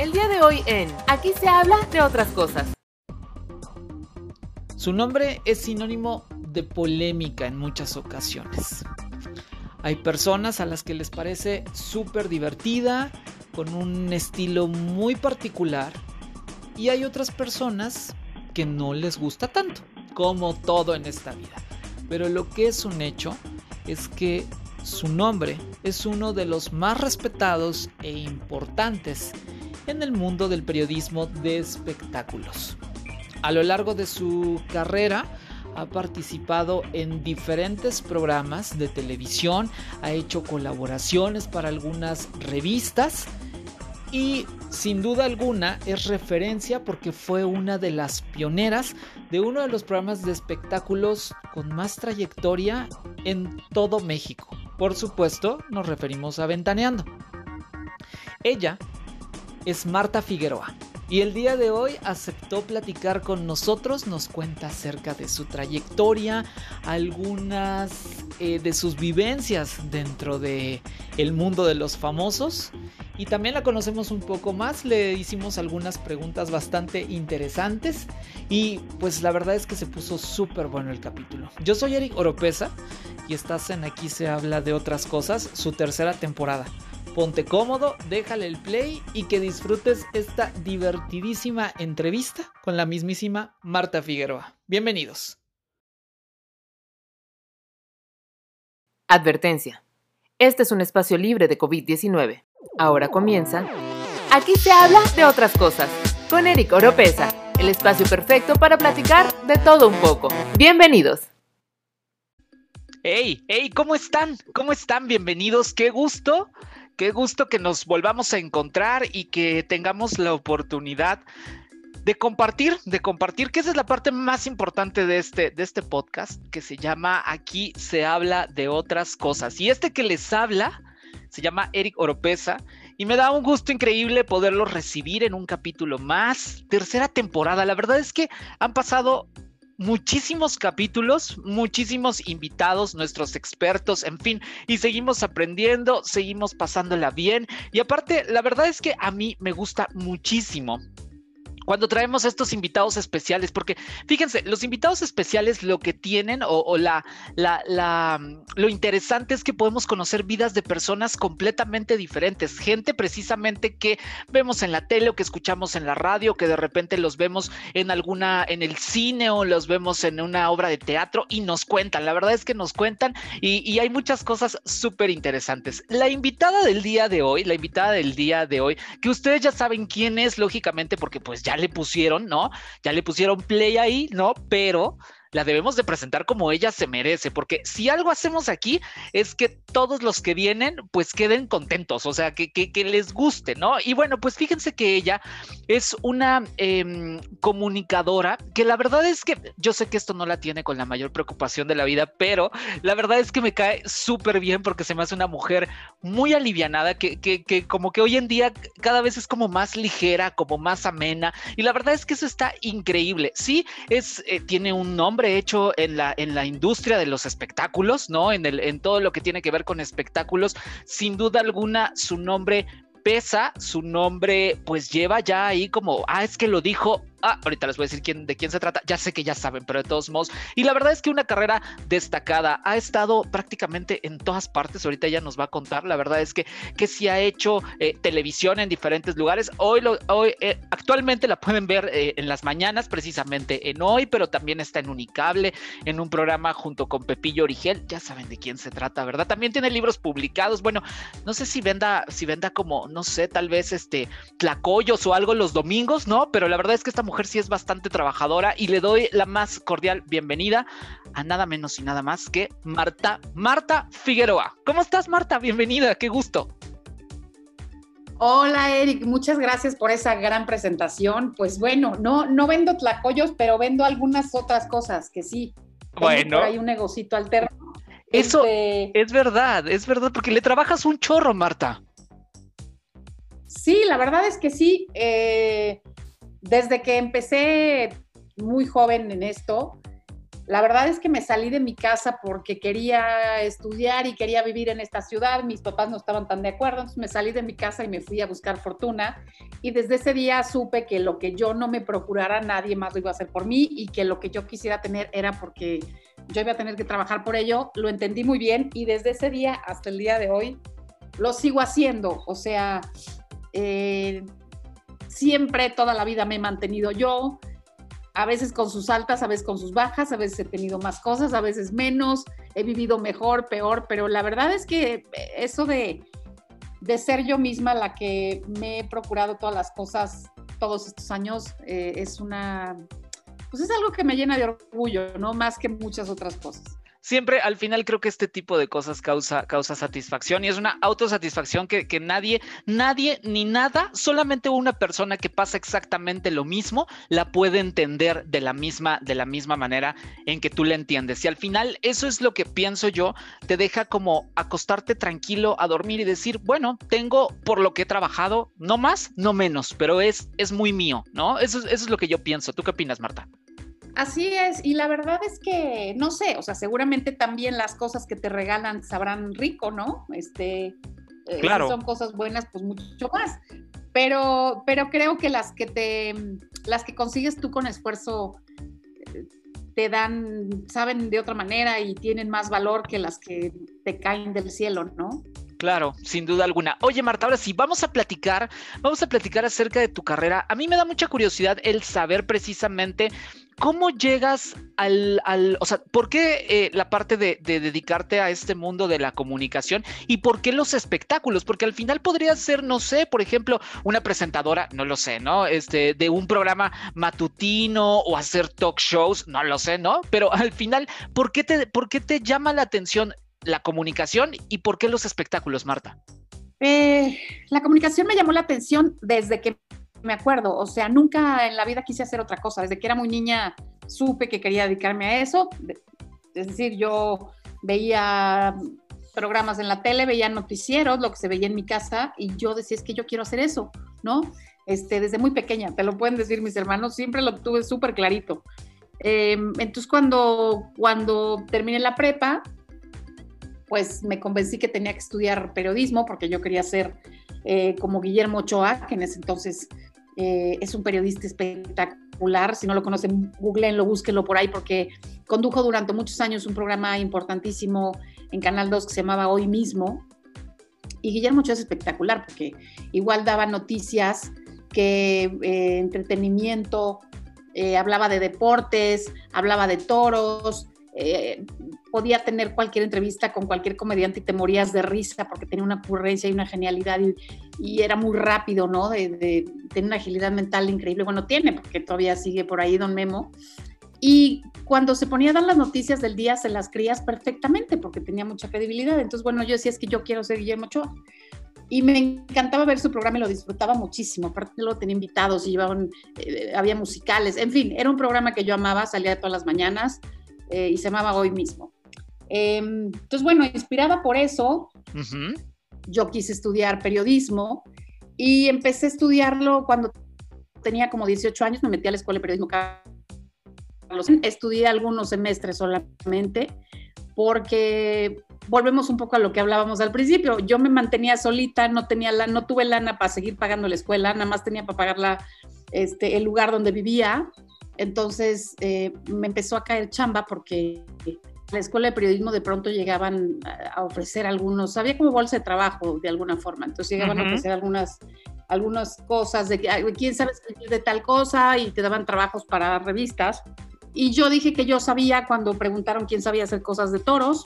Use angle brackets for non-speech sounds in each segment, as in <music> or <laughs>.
El día de hoy en Aquí se habla de otras cosas. Su nombre es sinónimo de polémica en muchas ocasiones. Hay personas a las que les parece súper divertida, con un estilo muy particular, y hay otras personas que no les gusta tanto, como todo en esta vida. Pero lo que es un hecho es que su nombre es uno de los más respetados e importantes en el mundo del periodismo de espectáculos. A lo largo de su carrera ha participado en diferentes programas de televisión, ha hecho colaboraciones para algunas revistas y sin duda alguna es referencia porque fue una de las pioneras de uno de los programas de espectáculos con más trayectoria en todo México. Por supuesto, nos referimos a Ventaneando. Ella es Marta Figueroa y el día de hoy aceptó platicar con nosotros, nos cuenta acerca de su trayectoria, algunas eh, de sus vivencias dentro de el mundo de los famosos y también la conocemos un poco más, le hicimos algunas preguntas bastante interesantes y pues la verdad es que se puso súper bueno el capítulo. Yo soy Eric Oropesa y estás en Aquí se habla de otras cosas, su tercera temporada. Ponte cómodo, déjale el play y que disfrutes esta divertidísima entrevista con la mismísima Marta Figueroa. Bienvenidos. Advertencia. Este es un espacio libre de COVID-19. Ahora comienza. Aquí se habla de otras cosas. Con Eric Oropesa, el espacio perfecto para platicar de todo un poco. Bienvenidos. Hey, hey, ¿cómo están? ¿Cómo están? Bienvenidos. Qué gusto Qué gusto que nos volvamos a encontrar y que tengamos la oportunidad de compartir, de compartir, que esa es la parte más importante de este, de este podcast, que se llama Aquí se habla de otras cosas. Y este que les habla se llama Eric Oropesa y me da un gusto increíble poderlo recibir en un capítulo más, tercera temporada. La verdad es que han pasado muchísimos capítulos, muchísimos invitados, nuestros expertos, en fin, y seguimos aprendiendo, seguimos pasándola bien. Y aparte, la verdad es que a mí me gusta muchísimo cuando traemos estos invitados especiales, porque fíjense, los invitados especiales lo que tienen o, la, la, lo interesante es que podemos conocer vidas de personas completamente diferentes, gente precisamente que vemos en la tele o que escuchamos en la radio, que de repente los vemos en alguna, en el cine o los vemos en una obra de teatro y nos cuentan, la verdad es que nos cuentan y, y hay muchas cosas súper interesantes. La invitada del día de hoy, la invitada del día de hoy, que ustedes ya saben quién es, lógicamente, porque pues ya le pusieron, ¿no? Ya le pusieron play ahí, ¿no? Pero la debemos de presentar como ella se merece, porque si algo hacemos aquí es que todos los que vienen pues queden contentos, o sea, que, que, les guste, ¿no? Y bueno, pues fíjense que ella es una em, comunicadora que la verdad es que yo sé que esto no la tiene con la mayor preocupación de la vida, pero la verdad es que me cae súper bien porque se me hace una mujer muy alivianada, que, que, que como que hoy en día cada vez es como más ligera, como más amena, y la verdad es que eso está increíble. Sí, es, eh, tiene un nombre, hecho en la, en la industria de los espectáculos, ¿no? En, el, en todo lo que tiene que ver con espectáculos, sin duda alguna su nombre pesa, su nombre pues lleva ya ahí como, ah, es que lo dijo Ah, ahorita les voy a decir quién, de quién se trata. Ya sé que ya saben, pero de todos modos. Y la verdad es que una carrera destacada. Ha estado prácticamente en todas partes. Ahorita ella nos va a contar. La verdad es que, que sí ha hecho eh, televisión en diferentes lugares. Hoy, lo, hoy eh, actualmente la pueden ver eh, en las mañanas, precisamente en hoy, pero también está en Unicable, en un programa junto con Pepillo Origel. Ya saben de quién se trata, ¿verdad? También tiene libros publicados. Bueno, no sé si venda, si venda como, no sé, tal vez este tlacoyos o algo los domingos, ¿no? Pero la verdad es que esta mujer sí es bastante trabajadora y le doy la más cordial bienvenida a nada menos y nada más que Marta, Marta Figueroa. ¿Cómo estás, Marta? Bienvenida, qué gusto. Hola Eric, muchas gracias por esa gran presentación. Pues bueno, no, no vendo tlacoyos, pero vendo algunas otras cosas que sí. Bueno. Hay un negocito alterno. Eso este es verdad, es verdad, porque le trabajas un chorro, Marta. Sí, la verdad es que sí. Eh, desde que empecé muy joven en esto, la verdad es que me salí de mi casa porque quería estudiar y quería vivir en esta ciudad. Mis papás no estaban tan de acuerdo, entonces me salí de mi casa y me fui a buscar fortuna. Y desde ese día supe que lo que yo no me procurara, nadie más lo iba a hacer por mí y que lo que yo quisiera tener era porque yo iba a tener que trabajar por ello. Lo entendí muy bien y desde ese día hasta el día de hoy lo sigo haciendo. O sea, eh, siempre, toda la vida me he mantenido yo a veces con sus altas, a veces con sus bajas, a veces he tenido más cosas, a veces menos, he vivido mejor, peor, pero la verdad es que eso de, de ser yo misma la que me he procurado todas las cosas todos estos años eh, es una, pues es algo que me llena de orgullo, ¿no? Más que muchas otras cosas siempre al final creo que este tipo de cosas causa, causa satisfacción y es una autosatisfacción que, que nadie, nadie ni nada, solamente una persona que pasa exactamente lo mismo la puede entender de la misma, de la misma manera en que tú la entiendes. Y al final eso es lo que pienso yo, te deja como acostarte tranquilo a dormir y decir, bueno, tengo por lo que he trabajado, no más, no menos, pero es, es muy mío, ¿no? Eso, eso es lo que yo pienso. ¿Tú qué opinas, Marta? Así es, y la verdad es que, no sé, o sea, seguramente también las cosas que te regalan sabrán rico, ¿no? Este, eh, claro. Si son cosas buenas, pues mucho más. Pero, pero creo que las que te, las que consigues tú con esfuerzo eh, te dan, saben de otra manera y tienen más valor que las que te caen del cielo, ¿no? Claro, sin duda alguna. Oye, Marta, ahora sí, vamos a platicar, vamos a platicar acerca de tu carrera. A mí me da mucha curiosidad el saber precisamente ¿Cómo llegas al, o sea, por qué eh, la parte de, dedicarte a este mundo de la comunicación y por qué los espectáculos? Porque al final podría ser, no sé, por ejemplo, una presentadora, no lo sé, ¿no? Este, de un programa matutino o hacer talk shows, no lo sé, ¿no? Pero al final, ¿por qué te, por qué te llama la atención la comunicación y por qué los espectáculos, Marta? Eh, la comunicación me llamó la atención desde que me acuerdo, o sea, nunca en la vida quise hacer otra cosa. Desde que era muy niña supe que quería dedicarme a eso. Es decir, yo veía programas en la tele, veía noticieros, lo que se veía en mi casa, y yo decía, es que yo quiero hacer eso, ¿no? Este, desde muy pequeña, te lo pueden decir mis hermanos, siempre lo tuve súper clarito. Em, entonces, cuando, cuando terminé la prepa, pues me convencí que tenía que estudiar periodismo porque yo quería ser eh, como Guillermo Ochoa, que en ese entonces eh, es un periodista espectacular. Si no lo conocen, googleenlo, búsquenlo por ahí, porque condujo durante muchos años un programa importantísimo en Canal 2 que se llamaba Hoy mismo. Y Guillermo Ochoa es espectacular, porque igual daba noticias que eh, entretenimiento, eh, hablaba de deportes, hablaba de toros, podía tener cualquier entrevista con cualquier comediante y te morías de risa porque tenía una ocurrencia y una genialidad y, era muy rápido, ¿no? De, de, una agilidad mental increíble. Bueno, tiene, porque todavía sigue por ahí Don Memo. Y cuando se ponía a dar las noticias del día, se las creías perfectamente porque tenía mucha credibilidad. Entonces, bueno, yo decía, es que yo quiero ser Guillermo Ochoa. Y me encantaba ver su programa y lo disfrutaba muchísimo. Aparte, luego tenía invitados y llevaban, eh, había musicales. En fin, era un programa que yo amaba, salía todas las mañanas eh, y se llamaba Hoy mismo. Em, entonces, bueno, inspirada por eso, yo quise estudiar periodismo y empecé a estudiarlo cuando tenía como 18 años, me metí a la escuela de periodismo Estudié algunos semestres solamente porque volvemos un poco a lo que hablábamos al principio. Yo me mantenía solita, no tenía la, no tuve lana para seguir pagando la escuela, nada más tenía para pagar la, este, el lugar donde vivía. Entonces eh, me empezó a caer chamba porque la escuela de periodismo de pronto llegaban a ofrecer algunos, había como bolsa de trabajo de alguna forma, entonces llegaban a ofrecer algunas, algunas cosas de quién sabe escribir de tal cosa y te daban trabajos para revistas. Y yo dije que yo sabía cuando preguntaron quién sabía hacer cosas de toros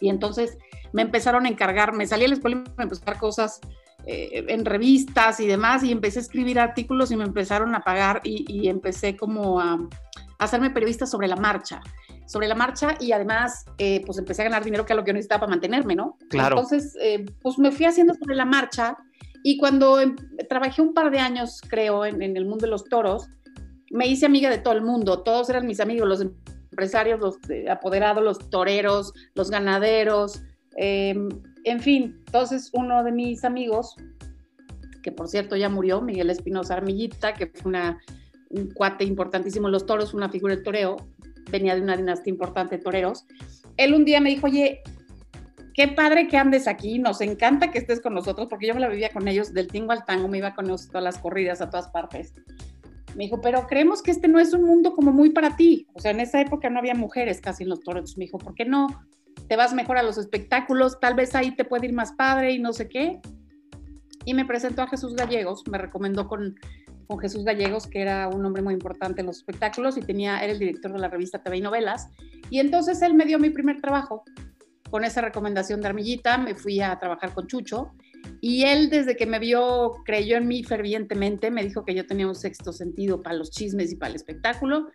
y entonces me empezaron a encargar, me salí a la escuela y me empezaron a cosas eh, en revistas y demás y empecé a escribir artículos y me empezaron a pagar y, y empecé como a, a hacerme periodista sobre la marcha sobre la marcha y además eh, pues empecé a ganar dinero que es lo que yo necesitaba para mantenerme, ¿no? Claro. Entonces, eh, pues me fui haciendo sobre la marcha y cuando em, trabajé un par de años, creo, en, el mundo de los toros, me hice amiga de todo el mundo, todos eran mis amigos, los empresarios, los apoderados, los toreros, los ganaderos, em, en fin, entonces uno de mis amigos, que por cierto ya murió, Miguel Espinosa Armillita, que fue una, un cuate importantísimo en los toros, una figura del toreo, venía de una dinastía importante de toreros. Él un día me dijo, oye, qué padre que andes aquí, nos encanta que estés con nosotros, porque yo me la vivía con ellos del tingo al tango, me iba con ellos todas las corridas a todas partes. Me dijo, pero creemos que este no es un mundo como muy para ti. O sea, en esa época no había mujeres casi en los toros. Me dijo, ¿por qué no? Te vas mejor a los espectáculos, tal vez ahí te puede ir más padre y no sé qué. Y me presentó a Jesús Gallegos, me recomendó con, con Jesús Gallegos, que era un hombre muy importante en los espectáculos y tenía, era el director de la revista TV y Novelas. Y entonces él me dio mi primer trabajo. Con esa recomendación de Armillita me fui a trabajar con Chucho y él, desde que me vio, creyó en mí fervientemente, me dijo que yo tenía un sexto sentido para los chismes y para el espectáculo.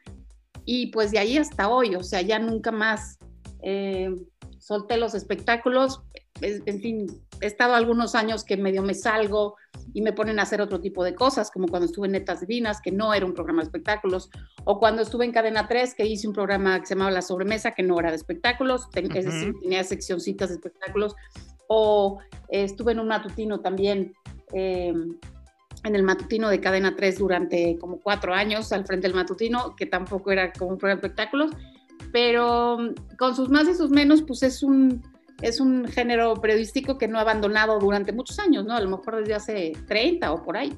Y pues de ahí hasta hoy, o sea, ya nunca más eh, solté los espectáculos. En fin, he estado algunos años que medio me salgo y me ponen a hacer otro tipo de cosas, como cuando estuve en Netas Divinas, que no era un programa de espectáculos, o cuando estuve en Cadena 3, que hice un programa que se llamaba La Sobremesa, que no era de espectáculos, es decir, tenía seccioncitas de espectáculos o estuve en un matutino también, eh, en el matutino de Cadena 3 durante como cuatro años al frente del matutino, que tampoco era como un programa de espectáculos, pero con sus más y sus menos, pues es un, es un género periodístico que no ha abandonado durante muchos años, ¿no? A lo mejor desde hace 30 o por ahí.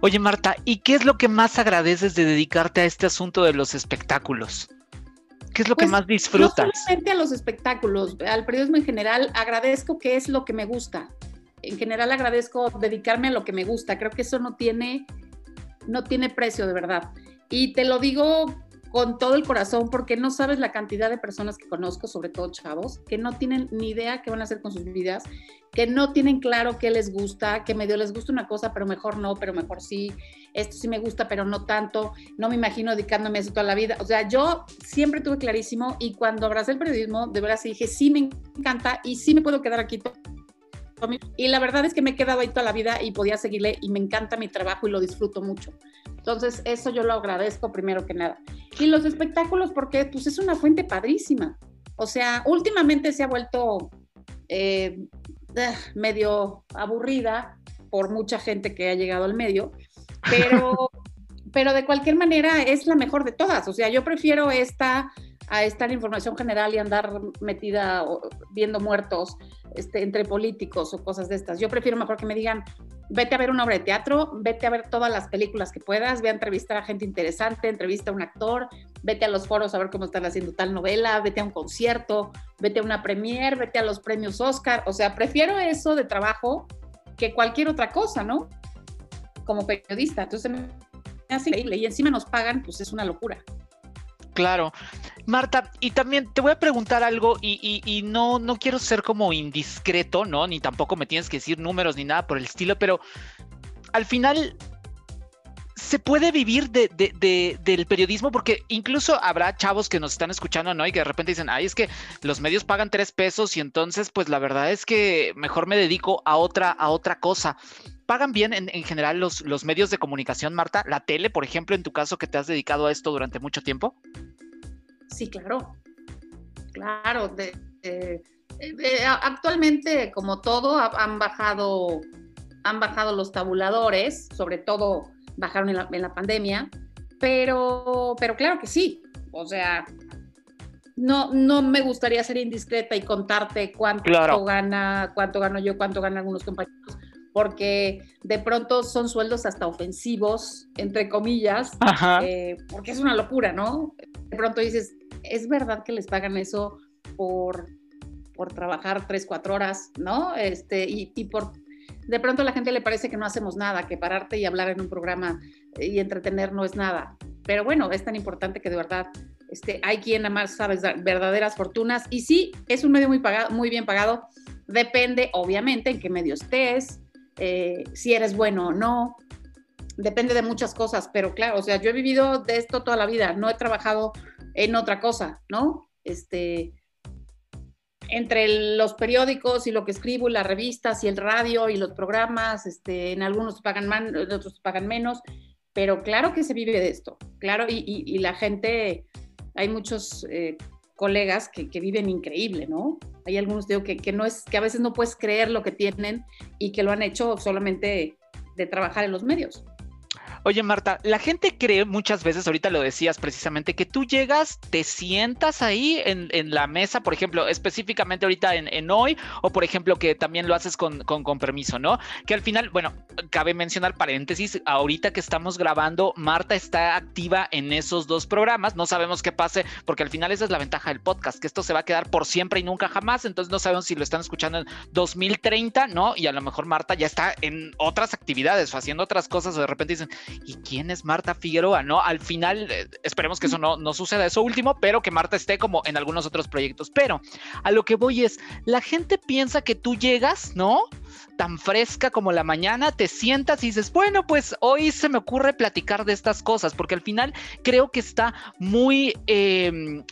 Oye, Marta, ¿y qué es lo que más agradeces de dedicarte a este asunto de los espectáculos? ¿Qué es lo que pues, más disfrutas? No solamente a los espectáculos, al periodismo en general, agradezco que es lo que me gusta. En general agradezco dedicarme a lo que me gusta. Creo que eso no tiene, no tiene precio de verdad. Y te lo digo con todo el corazón porque no sabes la cantidad de personas que conozco, sobre todo chavos, que no tienen ni idea qué van a hacer con sus vidas, que no tienen claro qué les gusta, que medio les gusta una cosa, pero mejor no, pero mejor sí, esto sí me gusta, pero no tanto, no me imagino dedicándome a eso toda la vida. O sea, yo siempre tuve clarísimo y cuando abracé el periodismo, de verdad sí dije, sí me encanta y sí me puedo quedar aquí. Y la verdad es que me he quedado ahí toda la vida y podía seguirle y me encanta mi trabajo y lo disfruto mucho. Entonces, eso yo lo agradezco primero que nada. Y los espectáculos, porque pues es una fuente padrísima. O sea, últimamente se ha vuelto eh, eh, medio aburrida por mucha gente que ha llegado al medio, pero, <laughs> pero de cualquier manera es la mejor de todas. O sea, yo prefiero esta a estar información general y andar metida viendo muertos este, entre políticos o cosas de estas. Yo prefiero mejor que me digan, vete a ver una obra de teatro, vete a ver todas las películas que puedas, ve a entrevistar a gente interesante, entrevista a un actor, vete a los foros a ver cómo están haciendo tal novela, vete a un concierto, vete a una premiere, vete a los premios Oscar. O sea, prefiero eso de trabajo que cualquier otra cosa, ¿no? Como periodista. Entonces, me hace increíble y encima nos pagan, pues es una locura. Claro. Marta, y también te voy a preguntar algo y, no, no quiero ser como indiscreto, ¿no? Ni tampoco me tienes que decir números ni nada por el estilo, pero al final se puede vivir de, del periodismo porque incluso habrá chavos que nos están escuchando, ¿no? Y que de repente dicen, ay, es que los medios pagan tres pesos y entonces, pues la verdad es que mejor me dedico a otra, a otra cosa. ¿Pagan bien en, en general los, los medios de comunicación, Marta? ¿La tele, por ejemplo, en tu caso que te has dedicado a esto durante mucho tiempo? Sí, claro. Claro. actualmente, como todo, han bajado, han bajado los tabuladores, sobre todo bajaron en la, pandemia, pero, pero claro que sí. O sea, no, no me gustaría ser indiscreta y contarte cuánto gana, cuánto gano yo, cuánto ganan algunos compañeros, porque de pronto son sueldos hasta ofensivos, entre comillas, eh, porque es una locura, ¿no? De pronto dices, ¿es verdad que les pagan eso por, por trabajar tres, cuatro horas, ¿no? Este, y, y por de pronto a la gente le parece que no hacemos nada, que pararte y hablar en un programa y entretener no es nada. Pero bueno, es tan importante que de verdad este, hay quien nada más sabe verdaderas fortunas. Y sí, es un medio muy, pagado, muy bien pagado. Depende, obviamente, en qué medio estés, eh, si eres bueno o no. Depende de muchas cosas, pero claro, o sea, yo he vivido de esto toda la vida, no he trabajado en otra cosa, ¿no? Este, entre los periódicos y lo que escribo, y las revistas y el radio y los programas, este, en algunos pagan más, en otros pagan menos, pero claro que se vive de esto, claro, y, la gente, hay muchos eh, colegas que, viven increíble, ¿no? Hay algunos, digo, que, que, no es, que a veces no puedes creer lo que tienen y que lo han hecho solamente de trabajar en los medios. Oye, Marta, la gente cree muchas veces, ahorita lo decías precisamente, que tú llegas, te sientas ahí en, la mesa, por ejemplo, específicamente ahorita en, hoy, o por ejemplo, que también lo haces con, con, permiso, ¿no? Que al final, bueno, cabe mencionar paréntesis, ahorita que estamos grabando, Marta está activa en esos dos programas, no sabemos qué pase, porque al final esa es la ventaja del podcast, que esto se va a quedar por siempre y nunca jamás, entonces no sabemos si lo están escuchando en 2030, ¿no? Y a lo mejor Marta ya está en otras actividades o haciendo otras cosas, o de repente dicen, ¿y quién es Marta Figueroa? ¿No? Al final, eh, esperemos que eso no, no suceda, eso último, pero que Marta esté como en algunos otros proyectos. Pero a lo que voy es, la gente piensa que tú llegas, ¿no? Tan fresca como la mañana, te sientas y dices, bueno, pues hoy se me ocurre platicar de estas cosas, porque al final creo que está muy... Em,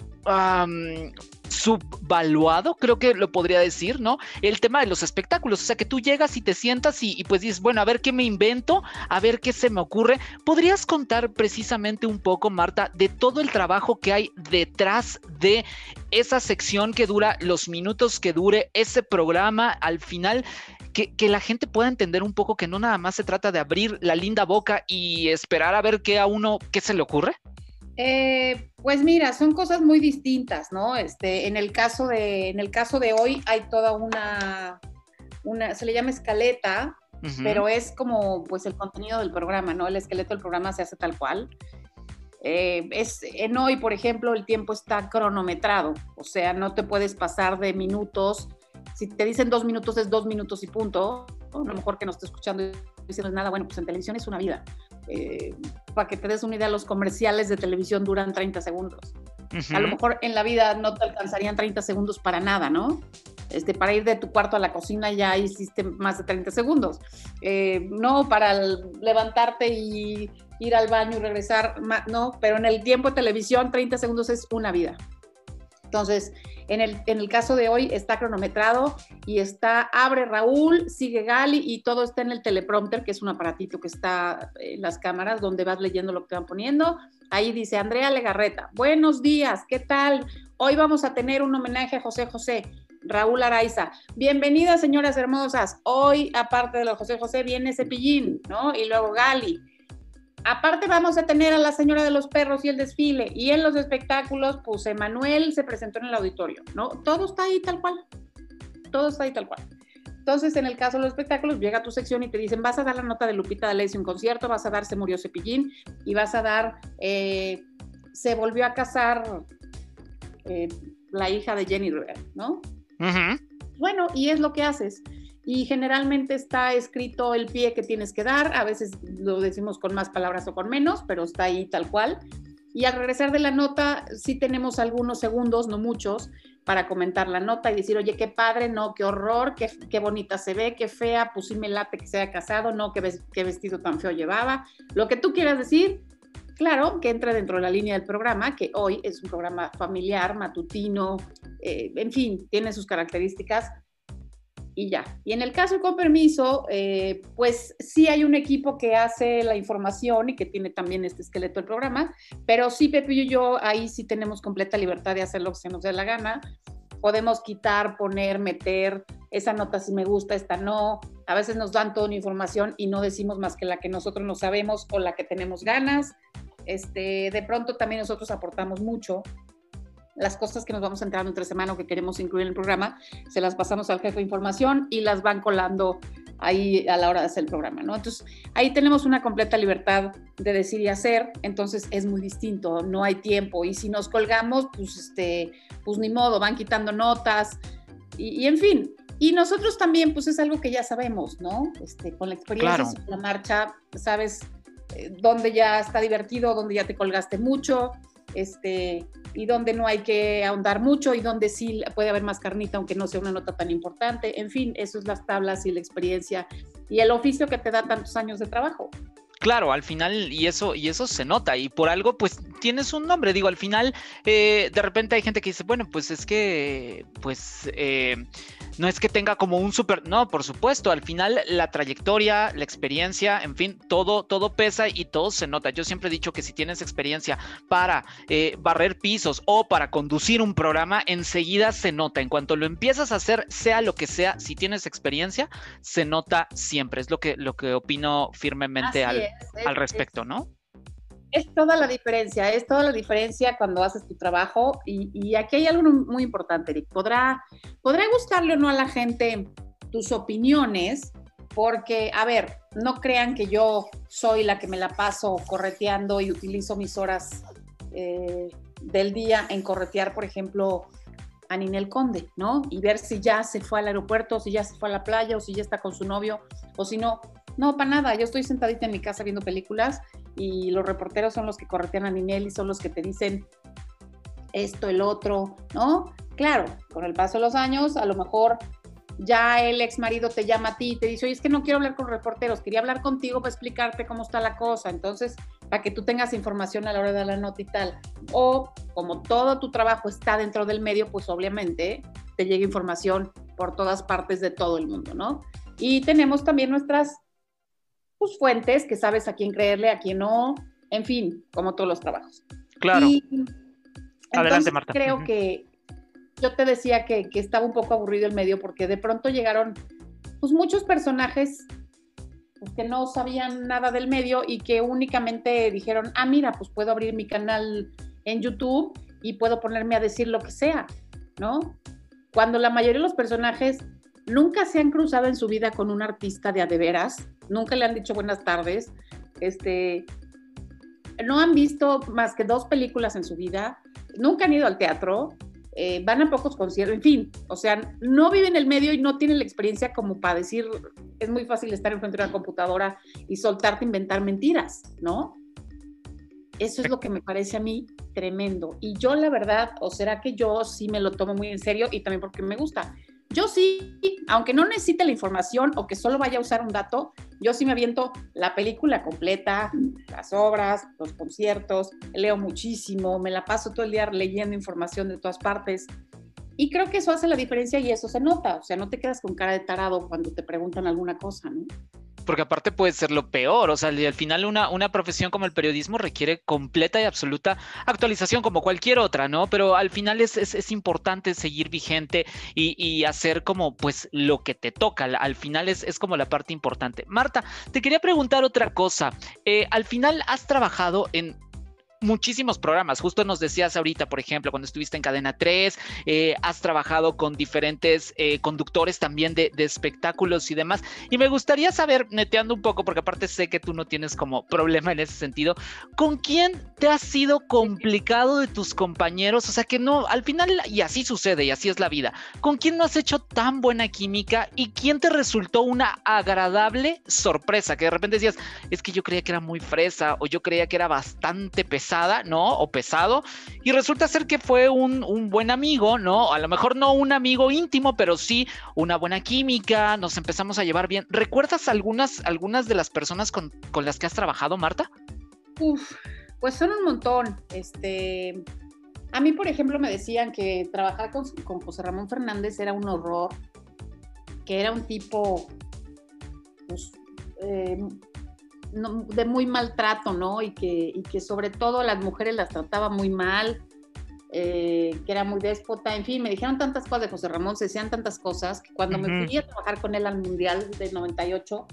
subvaluado, creo que lo podría decir, ¿no? El tema de los espectáculos, o sea, que tú llegas y te sientas y, pues dices, bueno, a ver qué me invento, a ver qué se me ocurre. ¿Podrías contar precisamente un poco, Marta, de todo el trabajo que hay detrás de esa sección que dura los minutos que dure ese programa al final? Que, que, la gente pueda entender un poco que no nada más se trata de abrir la linda boca y esperar a ver qué a uno, qué se le ocurre. Eh, pues mira, son cosas muy distintas, ¿no? Este, en el caso de, en el caso de hoy hay toda una, una, se le llama escaleta, pero es como pues el contenido del programa, ¿no? El esqueleto del programa se hace tal cual. Eh, es, en hoy, por ejemplo, el tiempo está cronometrado, o sea, no te puedes pasar de minutos. Si te dicen dos minutos, es dos minutos y punto. A lo mejor que no esté escuchando y diciendo nada, bueno, pues en televisión es una vida. Eh, para que te des una idea, los comerciales de televisión duran 30 segundos. A lo mejor en la vida no te alcanzarían 30 segundos para nada, ¿no? Este, para ir de tu cuarto a la cocina ya hiciste más de 30 segundos. Eh, no, para levantarte y ir al baño y regresar, no, pero en el tiempo de televisión 30 segundos es una vida. Entonces, en el, en el caso de hoy está cronometrado y está, abre Raúl, sigue Gali y todo está en el teleprompter, que es un aparatito que está en las cámaras donde vas leyendo lo que te van poniendo. Ahí dice Andrea Legarreta, buenos días, ¿qué tal? Hoy vamos a tener un homenaje a José José. Raúl Araiza, bienvenidas señoras hermosas. Hoy, aparte de lo José José, viene Cepillín, ¿no? Y luego Gali. Aparte vamos a tener a la señora de los perros y el desfile. Y en los espectáculos, pues Emanuel se presentó en el auditorio, ¿no? Todo está ahí tal cual. Todo está ahí tal cual. Entonces, en el caso de los espectáculos, llega a tu sección y te dicen, vas a dar la nota de Lupita D'Alessio un concierto, vas a dar Se murió Cepillín y vas a dar eh, Se volvió a casar eh, la hija de Jenny Rivera, ¿no? Bueno, y es lo que haces y generalmente está escrito el pie que tienes que dar, a veces lo decimos con más palabras o con menos, pero está ahí tal cual. Y al regresar de la nota, sí tenemos algunos segundos, no muchos, para comentar la nota y decir, oye, qué padre, no, qué horror, qué, qué bonita se ve, qué fea, pues sí me que se haya casado, no, qué, qué vestido tan feo llevaba. Lo que tú quieras decir, claro, que entra dentro de la línea del programa, que hoy es un programa familiar, matutino, eh, en fin, tiene sus características y ya. Y en el caso con permiso, eh, pues sí hay un equipo que hace la información y que tiene también este esqueleto del programa, pero sí Pepe y yo ahí sí tenemos completa libertad de hacer lo que se nos dé la gana. Podemos quitar, poner, meter, esa nota si me gusta, esta no. A veces nos dan toda una información y no decimos más que la que nosotros no sabemos o la que tenemos ganas. Este, de pronto también nosotros aportamos mucho las cosas que nos vamos enterando entre semana o que queremos incluir en el programa, se las pasamos al jefe de información y las van colando ahí a la hora de hacer el programa, ¿no? Entonces, ahí tenemos una completa libertad de decir y hacer, entonces es muy distinto, no hay tiempo y si nos colgamos, pues, este, pues ni modo, van quitando notas y, en fin. Y nosotros también, pues es algo que ya sabemos, ¿no? Este, con la experiencia, con la marcha, sabes eh, dónde ya está divertido, dónde ya te colgaste mucho, este, y donde no hay que ahondar mucho y donde sí puede haber más carnita, aunque no sea una nota tan importante. En fin, eso es las tablas y la experiencia y el oficio que te da tantos años de trabajo. Claro, al final, y eso, y eso se nota, y por algo, pues tienes un nombre. Digo, al final, eh, de repente hay gente que dice, bueno, pues es que, pues, eh, no es que tenga como un súper, no, por supuesto, al final la trayectoria, la experiencia, en fin, todo, todo pesa y todo se nota. Yo siempre he dicho que si tienes experiencia para eh, barrer pisos o para conducir un programa, enseguida se nota. En cuanto lo empiezas a hacer, sea lo que sea, si tienes experiencia, se nota siempre. Es lo que, lo que opino firmemente al, al, respecto, ¿no? Es toda la diferencia, es toda la diferencia cuando haces tu trabajo y, aquí hay algo muy importante, Eric. Podrá, podrá gustarle o no a la gente tus opiniones, porque, a ver, no crean que yo soy la que me la paso correteando y utilizo mis horas eh, del día en corretear, por ejemplo, a Ninel Conde, ¿no? Y ver si ya se fue al aeropuerto, si ya se fue a la playa, o si ya está con su novio, o si no. No, para nada, yo estoy sentadita en mi casa viendo películas y los reporteros son los que corretean a Ninel y son los que te dicen esto, el otro, ¿no? Claro, con el paso de los años, a lo mejor ya el ex marido te llama a ti y te dice, oye, es que no quiero hablar con reporteros, quería hablar contigo para explicarte cómo está la cosa. Entonces, para que tú tengas información a la hora de la nota y tal. O como todo tu trabajo está dentro del medio, pues obviamente te llega información por todas partes de todo el mundo, ¿no? Y tenemos también nuestras pues, fuentes, que sabes a quién creerle, a quién no, en fin, como todos los trabajos. Claro. Adelante, Marta. Creo que yo te decía que, que, estaba un poco aburrido el medio porque de pronto llegaron pues, muchos personajes pues, que no sabían nada del medio y que únicamente dijeron, ah, mira, pues puedo abrir mi canal en YouTube y puedo ponerme a decir lo que sea, ¿no? Cuando la mayoría de los personajes nunca se han cruzado en su vida con un artista de adeveras, nunca le han dicho buenas tardes, este, no han visto más que dos películas en su vida, nunca han ido al teatro, eh, van a pocos conciertos, en fin, o sea, no viven el medio y no tienen la experiencia como para decir, es muy fácil estar enfrente de una computadora y soltarte inventar mentiras, ¿no? Eso es lo que me parece a mí tremendo. Y yo la verdad, o será que yo sí me lo tomo muy en serio y también porque me gusta. Yo sí, aunque no necesite la información o que solo vaya a usar un dato, yo sí me aviento la película completa, las obras, los conciertos, leo muchísimo, me la paso todo el día leyendo información de todas partes. Y creo que eso hace la diferencia y eso se nota, o sea, no te quedas con cara de tarado cuando te preguntan alguna cosa, ¿no? Porque aparte puede ser lo peor, o sea, al final una, una profesión como el periodismo requiere completa y absoluta actualización como cualquier otra, ¿no? Pero al final es, es, importante seguir vigente y, y, hacer como pues lo que te toca, al, final es, es, como la parte importante. Marta, te quería preguntar otra cosa, eh, al final has trabajado en muchísimos programas. Justo nos decías ahorita, por ejemplo, cuando estuviste en Cadena 3, eh, has trabajado con diferentes eh, conductores también de, espectáculos y demás. Y me gustaría saber, neteando un poco, porque aparte sé que tú no tienes como problema en ese sentido, ¿con quién te ha sido complicado de tus compañeros? O sea, que no, al final, y así sucede, y así es la vida, ¿con quién no has hecho tan buena química y quién te resultó una agradable sorpresa? Que de repente decías, es que yo creía que era muy fresa o yo creía que era bastante pesada ¿no? O pesado. Y resulta ser que fue un, buen amigo, ¿no? A lo mejor no un amigo íntimo, pero sí una buena química, nos empezamos a llevar bien. ¿Recuerdas algunas, algunas de las personas con, las que has trabajado, Marta? Uf, pues son un montón. Este, a mí, por ejemplo, me decían que trabajar con, con José Ramón Fernández era un horror, que era un tipo pues, eh, de muy maltrato, ¿no? Y que, y que sobre todo las mujeres las trataba muy mal, eh, que era muy déspota, en fin, me dijeron tantas cosas de José Ramón, se decían tantas cosas, que cuando me fui a trabajar con él al Mundial de 98,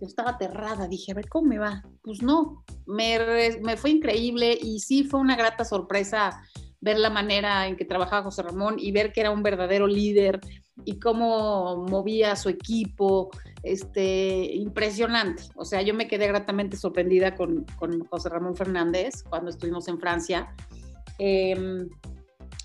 yo estaba aterrada, dije, a ver, ¿cómo me va? Pues no, me, me fue increíble y sí fue una grata sorpresa ver la manera en que trabajaba José Ramón y ver que era un verdadero líder y cómo movía a su equipo, este, impresionante. O sea, yo me quedé gratamente sorprendida con, con José Ramón Fernández cuando estuvimos en Francia. Em,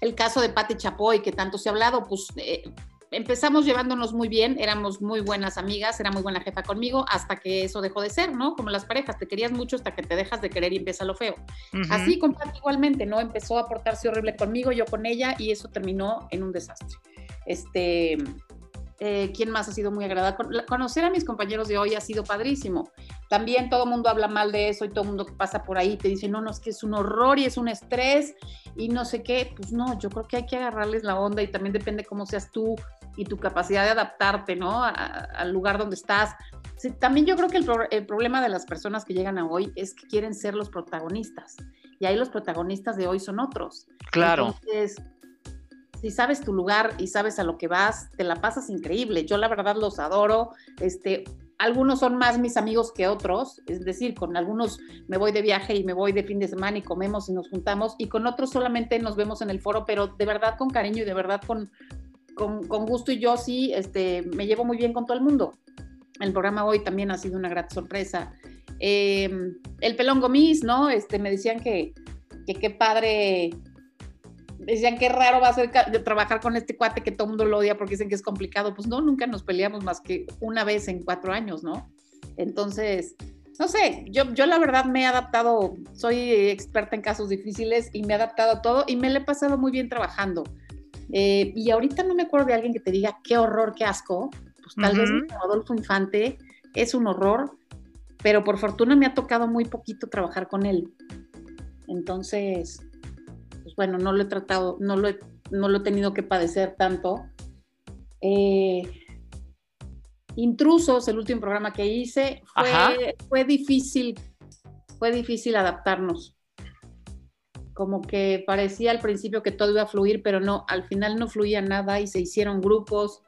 el caso de Patti Chapoy, que tanto se ha hablado, pues eh, empezamos llevándonos muy bien, éramos muy buenas amigas, era muy buena jefa conmigo, hasta que eso dejó de ser, ¿no? Como las parejas, te querías mucho hasta que te dejas de querer y empieza lo feo. Así con Patti igualmente, ¿no? Empezó a portarse horrible conmigo, yo con ella, y eso terminó en un desastre. Este, Eh, ¿Quién más ha sido muy agradable? Conocer a mis compañeros de hoy ha sido padrísimo. También todo el mundo habla mal de eso y todo el mundo que pasa por ahí te dice, no, no, es que es un horror y es un estrés y no sé qué. Pues no, yo creo que hay que agarrarles la onda y también depende cómo seas tú y tu capacidad de adaptarte, ¿no? al lugar donde estás. también yo creo que el, el, problema de las personas que llegan a hoy es que quieren ser los protagonistas. Y ahí los protagonistas de hoy son otros. Claro. Entonces, si sabes tu lugar y sabes a lo que vas, te la pasas increíble. Yo la verdad los adoro. Este, algunos son más mis amigos que otros, es decir, con algunos me voy de viaje y me voy de fin de semana y comemos y nos juntamos, y con otros solamente nos vemos en el foro, pero de verdad con cariño y de verdad con, con, gusto. Y yo sí este, me llevo muy bien con todo el mundo. El programa hoy también ha sido una gran sorpresa. Em, el pelón gomis, ¿no? Este, me decían que, que qué padre decían qué raro va a ser trabajar con este cuate que todo el mundo lo odia porque dicen que es complicado. Pues no, nunca nos peleamos más que una vez en cuatro años, ¿no? Entonces, no sé, yo, yo la verdad me he adaptado, soy experta en casos difíciles y me he adaptado a todo y me lo he pasado muy bien trabajando. Eh, y ahorita no me acuerdo de alguien que te diga qué horror, qué asco. Pues tal vez Adolfo Infante es un horror, pero por fortuna me ha tocado muy poquito trabajar con él. Entonces, bueno, no lo he tratado, no lo he, no lo he tenido que padecer tanto. Eh, Intrusos, el último programa que hice, fue, fue difícil, fue difícil adaptarnos. Como que parecía al principio que todo iba a fluir, pero no, al final no fluía nada y se hicieron grupos.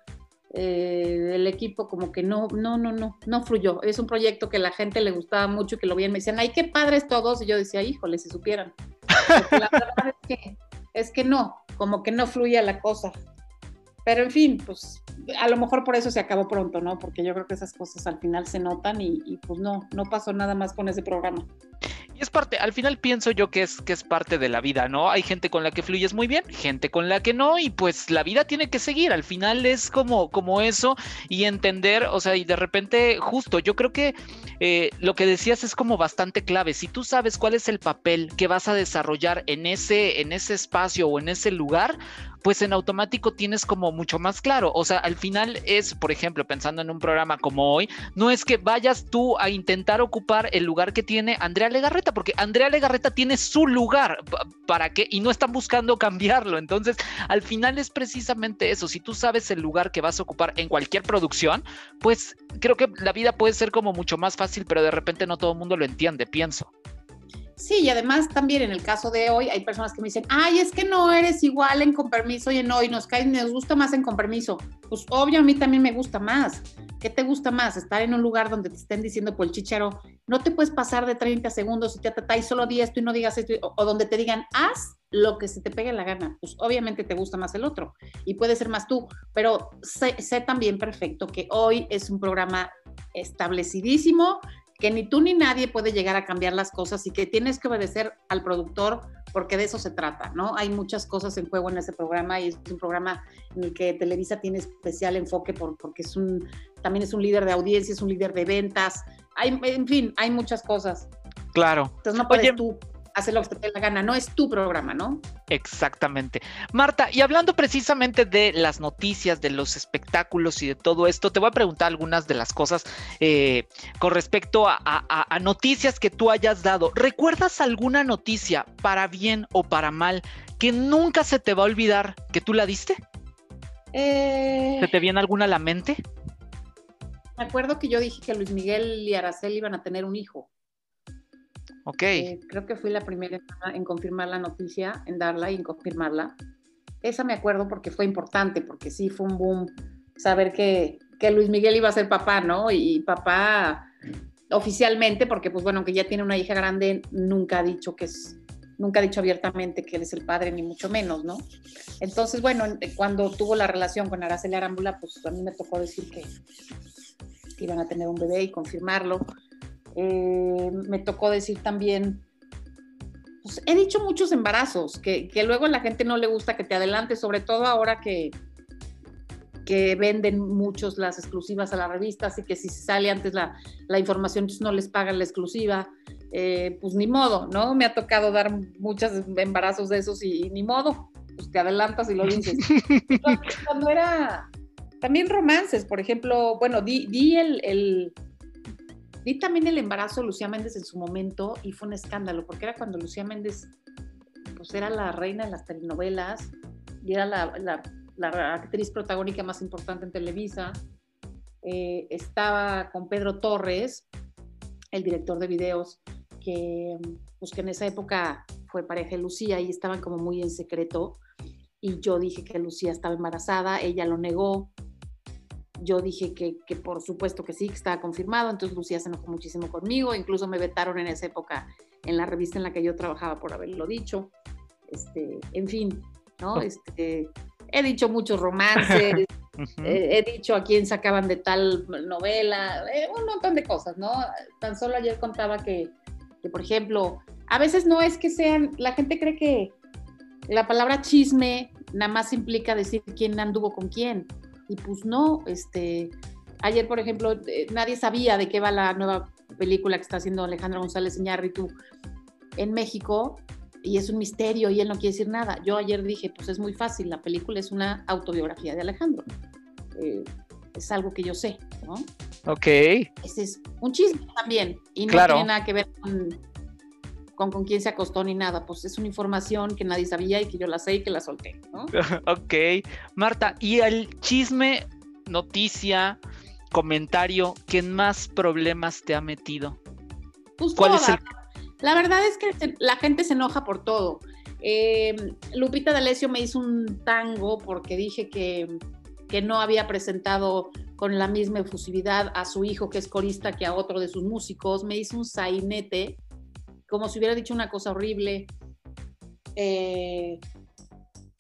Eh, el equipo como que no, no, no, no, no fluyó. Es un proyecto que la gente le gustaba mucho, que lo veían, me decían, ay, qué padres todos. Y yo decía, híjole, si supieran la verdad es que, es que no, como que no fluye la cosa. Pero en fin, pues a lo mejor por eso se acabó pronto, ¿no? Porque yo creo que esas cosas al final se notan y, y pues no, no pasó nada más con ese programa. Es parte, al final pienso yo que es, que es parte de la vida, ¿no? Hay gente con la que fluyes muy bien, gente con la que no, y pues la vida tiene que seguir. Al final es como, como eso y entender, o sea, y de repente, justo, yo creo que eh, lo que decías es como bastante clave. Si tú sabes cuál es el papel que vas a desarrollar en ese, en ese espacio o en ese lugar, pues en automático tienes como mucho más claro. O sea, al final es, por ejemplo, pensando en un programa como hoy, no es que vayas tú a intentar ocupar el lugar que tiene Andrea Legarreta, porque Andrea Legarreta tiene su lugar para que, y no están buscando cambiarlo. Entonces, al final es precisamente eso. Si tú sabes el lugar que vas a ocupar en cualquier producción, pues creo que la vida puede ser como mucho más fácil, pero de repente no todo el mundo lo entiende, pienso. Sí, y además también en el caso de hoy hay personas que me dicen, ay, es que no eres igual en con permiso y en hoy, nos cae, nos gusta más en con permiso. Pues obvio, a mí también me gusta más. ¿Qué te gusta más? Estar en un lugar donde te estén diciendo por el chichero, no te puedes pasar de 30 segundos y te y solo di esto y no digas esto, o, donde te digan, haz lo que se te pegue la gana. Pues obviamente te gusta más el otro y puede ser más tú, pero sé también perfecto que hoy es un programa establecidísimo, que ni tú ni nadie puede llegar a cambiar las cosas y que tienes que obedecer al productor porque de eso se trata, ¿no? Hay muchas cosas en juego en ese programa y es un programa en el que Televisa tiene especial enfoque por, porque es un, también es un líder de audiencia, es un líder de ventas, hay, en fin, hay muchas cosas. Claro. Entonces no puedes tú hacer lo que te dé la gana, no es tu programa, ¿no? Exactamente. Marta, y hablando precisamente de las noticias, de los espectáculos y de todo esto, te voy a preguntar algunas de las cosas eh, con respecto a, noticias que tú hayas dado. ¿Recuerdas alguna noticia, para bien o para mal, que nunca se te va a olvidar que tú la diste? Eh... ¿Se te viene alguna a la mente? Me acuerdo que yo dije que Luis Miguel y Araceli iban a tener un hijo. Ok. Eh, creo que fui la primera en confirmar la noticia, en darla y en confirmarla. Esa me acuerdo porque fue importante, porque sí fue un boom saber que, que Luis Miguel iba a ser papá, ¿no? Y papá oficialmente, porque pues bueno, aunque ya tiene una hija grande, nunca ha dicho que nunca ha dicho abiertamente que él es el padre, ni mucho menos, ¿no? Entonces, bueno, cuando tuvo la relación con Araceli Arámbula, pues a mí me tocó decir que iban a tener un bebé y confirmarlo. Eh, me tocó decir también, pues, he dicho muchos embarazos, que, luego a la gente no le gusta que te adelantes, sobre todo ahora que, que venden muchos las exclusivas a la revista, así que si sale antes la, información, pues no les pagan la exclusiva, eh, pues ni modo, ¿no? Me ha tocado dar muchos embarazos de esos y, ni modo, pues te adelantas y lo dices. <laughs> cuando, era también romances, por ejemplo, bueno, di, di el, el, di también el embarazo de Lucía Méndez en su momento y fue un escándalo, porque era cuando Lucía Méndez pues era la reina de las telenovelas y era la actriz protagónica más importante en Televisa. Eh, estaba con Pedro Torres, el director de videos, que, pues, que en esa época fue pareja de Lucía y estaban como muy en secreto. Y yo dije que Lucía estaba embarazada, ella lo negó. Yo dije que, que por supuesto que sí, que estaba confirmado. Entonces Lucía se enojó muchísimo conmigo. Incluso me vetaron en esa época en la revista en la que yo trabajaba por haberlo dicho. Este, en fin, ¿no? Oh. Este, he dicho muchos romances, <laughs> he dicho a quién sacaban de tal novela, eh, un montón de cosas, ¿no? Tan solo ayer contaba que, que, por ejemplo, a veces no es que sean, la gente cree que la palabra chisme nada más implica decir quién anduvo con quién. Y pues no, este, ayer, por ejemplo, eh, nadie sabía de qué va la nueva película que está haciendo Alejandra González Iñárritu en México y es un misterio y él no quiere decir nada. Yo ayer dije, pues es muy fácil, la película es una autobiografía de Alejandro. Eh, es algo que yo sé, ¿no? Ok. Ese es un chisme también y no tiene nada que ver con, con, con quién se acostó ni nada, pues es una información que nadie sabía y que yo la sé y que la solté, ¿no? <laughs> ok. Marta, ¿y el chisme, noticia, comentario que más problemas te ha metido? Pues ¿Cuál es el la verdad es que la gente se enoja por todo. Eh, Lupita D'Alessio me hizo un tango porque dije que, que, no había presentado con la misma efusividad a su hijo que es corista que a otro de sus músicos. Me hizo un sainete, como si hubiera dicho una cosa horrible. Eh,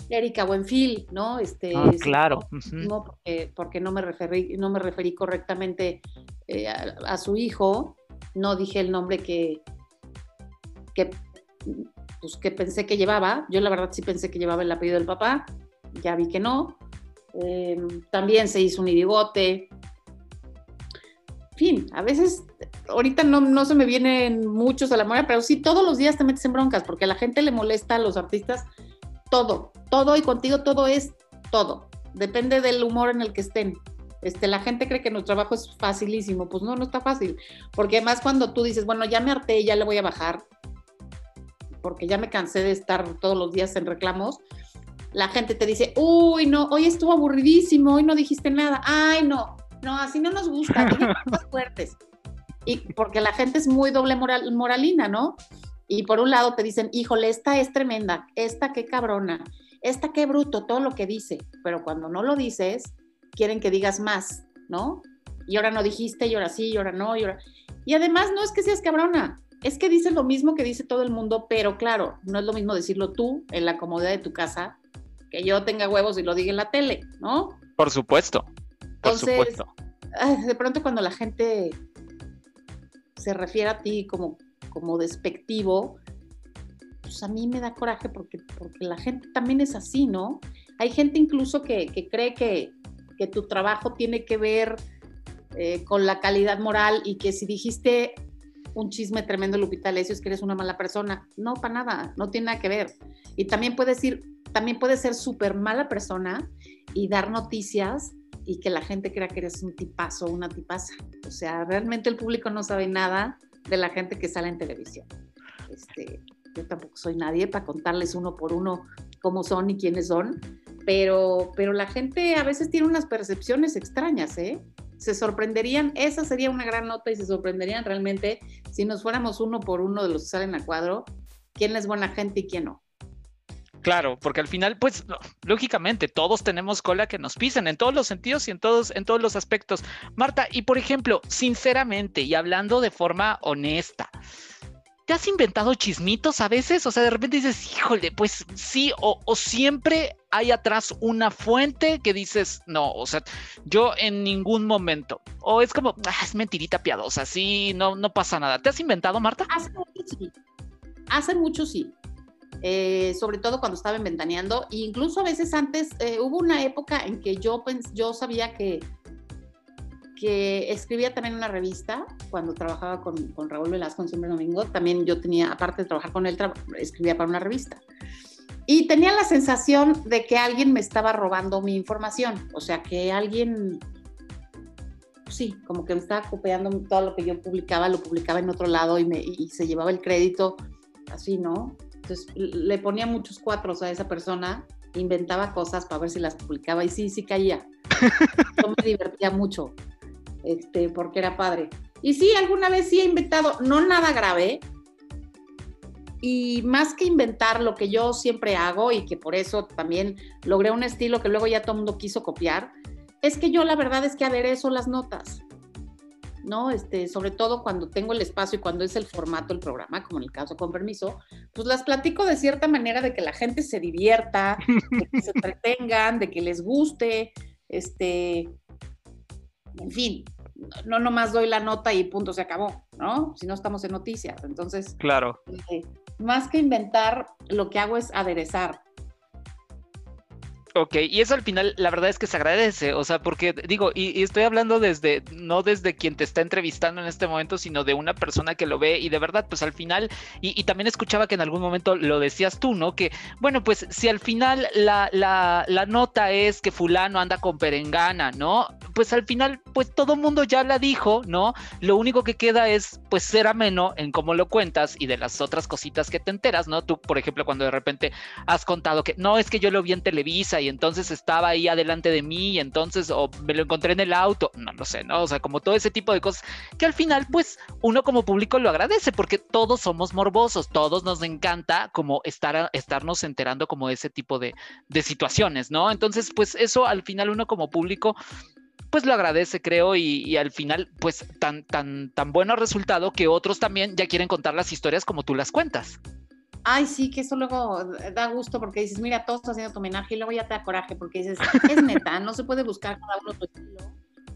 Erika Buenfil, ¿no? Este, ah, claro. No, porque, no me referí, no me referí correctamente eh, a, su hijo, no dije el nombre que, que, pues, que pensé que llevaba. Yo la verdad sí pensé que llevaba el apellido del papá, ya vi que no. Eh, también se hizo un irigote. Fin, a veces, ahorita no, no se me vienen muchos a la memoria, pero sí todos los días te metes en broncas porque a la gente le molesta a los artistas todo, todo y contigo todo es todo. Depende del humor en el que estén. Este, la gente cree que nuestro trabajo es facilísimo, pues no, no está fácil, porque además cuando tú dices, bueno, ya me harté, ya le voy a bajar, porque ya me cansé de estar todos los días en reclamos, la gente te dice, uy, no, hoy estuvo aburridísimo, hoy no dijiste nada, ay, no, no, así no nos gusta, cosas <laughs> fuertes. Y porque la gente es muy doble moral, moralina, ¿no? Y por un lado te dicen, híjole, esta es tremenda, esta qué cabrona, esta qué bruto, todo lo que dice, pero cuando no lo dices, quieren que digas más, ¿no? Y ahora no dijiste, y ahora sí, y ahora no, y ahora... Y además no es que seas cabrona, es que dices lo mismo que dice todo el mundo, pero claro, no es lo mismo decirlo tú en la comodidad de tu casa que yo tenga huevos y lo diga en la tele, ¿no? Por supuesto. Supuesto. <laughs> De pronto cuando la gente se refiere a ti como, como despectivo, pues a mí me da coraje porque, porque la gente también es así, ¿no? Hay gente incluso que, cree que, que, tu trabajo tiene que ver eh, con la calidad moral y que si dijiste un chisme tremendo, Lupita Alessio, es que eres una mala persona. No, para nada, no tiene nada que ver. Y también puedes ir, también puedes ser súper mala persona y dar noticias y que la gente crea que eres un tipazo o una tipaza. O sea, realmente el público no sabe nada de la gente que sale en televisión. Este, yo tampoco soy nadie para contarles uno por uno cómo son y quiénes son, pero, pero la gente a veces tiene unas percepciones extrañas, ¿eh? se sorprenderían, esa sería una gran nota y se sorprenderían realmente si nos fuéramos uno por uno de los que salen a cuadro, quién es buena gente y quién no. Claro, porque al final, pues, lógicamente, todos tenemos cola que nos pisen en todos los sentidos y en todos, en todos los aspectos. Marta, y por ejemplo, sinceramente y hablando de forma honesta, ¿Te has inventado chismitos a veces? O sea, de repente dices, híjole, pues sí, o, siempre hay atrás una fuente que dices, no, o sea, yo en ningún momento. O es como, ah, es mentirita piadosa, sí, no, no pasa nada. ¿Te has inventado, Marta? Hace mucho sí. Hace mucho sí. Eh, sobre todo cuando estaba inventaneando. E incluso a veces antes, eh, hubo una época en que yo, yo sabía que que escribía también una revista cuando trabajaba con, Raúl Velasco en Siempre Domingo. También yo tenía, aparte de trabajar con él, escribía para una revista. Y tenía la sensación de que alguien me estaba robando mi información, o sea, que alguien, sí, como que me estaba copiando todo lo que yo publicaba, lo publicaba en otro lado y, me, y se llevaba el crédito, así, ¿no? Entonces le ponía muchos cuatros a esa persona, inventaba cosas para ver si las publicaba y sí, sí caía. <laughs> Yo me divertía mucho, este, porque era padre. Y sí, alguna vez sí he inventado, no nada grave, y más que inventar lo que yo siempre hago y que por eso también logré un estilo que luego ya todo el mundo quiso copiar, es que yo la verdad es que aderezo las notas, ¿no? Este, sobre todo cuando tengo el espacio y cuando es el formato del programa, como en el caso con permiso, pues las platico de cierta manera de que la gente se divierta, <laughs> de que se entretengan, de que les guste, este, en fin, no nomás doy la nota y punto, se acabó, ¿no? Si no estamos en noticias. Entonces, claro. Eh, más que inventar, lo que hago es aderezar. Ok, y eso al final, la verdad es que se agradece, o sea, porque digo, y, estoy hablando desde, no desde quien te está entrevistando en este momento, sino de una persona que lo ve y de verdad, pues al final, y, también escuchaba que en algún momento lo decías tú, ¿no? Que, bueno, pues si al final la, la, nota es que fulano anda con perengana, ¿no? Pues al final, pues todo mundo ya la dijo, ¿no? Lo único que queda es, pues, ser ameno en cómo lo cuentas y de las otras cositas que te enteras, ¿no? Tú, por ejemplo, cuando de repente has contado que, no, es que yo lo vi en Televisa y entonces estaba ahí adelante de mí y entonces o me lo encontré en el auto, no lo sé, ¿no? O sea, como todo ese tipo de cosas que al final pues uno como público lo agradece porque todos somos morbosos, todos nos encanta como estar estarnos enterando como de ese tipo de, de situaciones, ¿no? Entonces pues eso al final uno como público pues lo agradece, creo, y, y, al final, pues tan, tan, tan bueno resultado que otros también ya quieren contar las historias como tú las cuentas. Ay, sí, que eso luego da gusto porque dices, mira, todos haciendo tu homenaje y luego ya te da coraje porque dices, es neta, no se puede buscar cada uno tu estilo,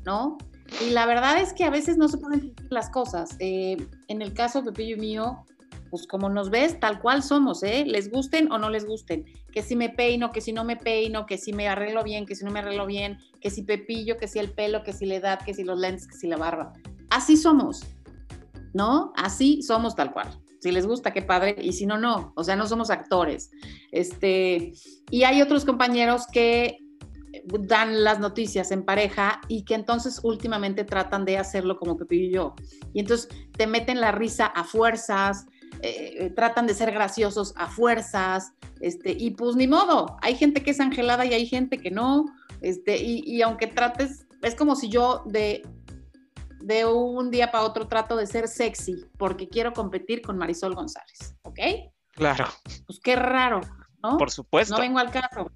¿no? Y la verdad es que a veces no se pueden fingir las cosas. Eh, en el caso de Pepillo y mío, pues como nos ves, tal cual somos, ¿eh? Les gusten o no les gusten. Que si me peino, que si no me peino, que si me arreglo bien, que si no me arreglo bien, que si Pepillo, que si el pelo, que si la edad, que si los lentes, que si la barba. Así somos, ¿no? Así somos tal cual. Si les gusta, qué padre, y si no, no. O sea, no somos actores. Este, y hay otros compañeros que dan las noticias en pareja y que entonces últimamente tratan de hacerlo como Pepillo y yo. Y entonces te meten la risa a fuerzas, eh, eh, tratan de ser graciosos a fuerzas, este, y pues ni modo, hay gente que es angelada y hay gente que no, este, y, y aunque trates, es como si yo de de un día para otro trato de ser sexy porque quiero competir con Marisol González, ¿ok? Claro. Pues qué raro, ¿no? Por supuesto. No vengo al caso,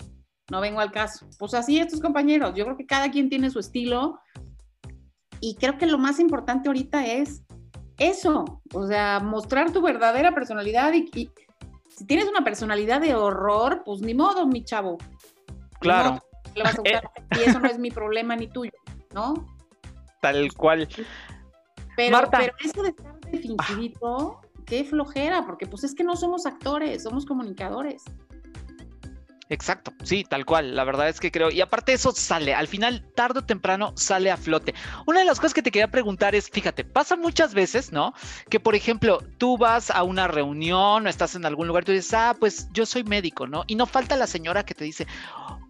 no vengo al caso. Pues así estos compañeros, yo creo que cada quien tiene su estilo y creo que lo más importante ahorita es eso, o sea, mostrar tu verdadera personalidad y, si tienes una personalidad de horror, pues ni modo, mi chavo. Claro. <laughs> y eso no es mi problema ni tuyo, ¿no? Tal cual. Pero, pero eso de estar de fingidito, qué flojera, porque pues es que no somos actores, somos comunicadores. Exacto, sí, tal cual. La verdad es que creo. Y aparte eso sale, al final, tarde o temprano, sale a flote. Una de las cosas que te quería preguntar es, fíjate, pasa muchas veces, ¿no? Que, por ejemplo, tú vas a una reunión o estás en algún lugar, tú dices, ah, pues yo soy médico, ¿no? Y no falta la señora que te dice,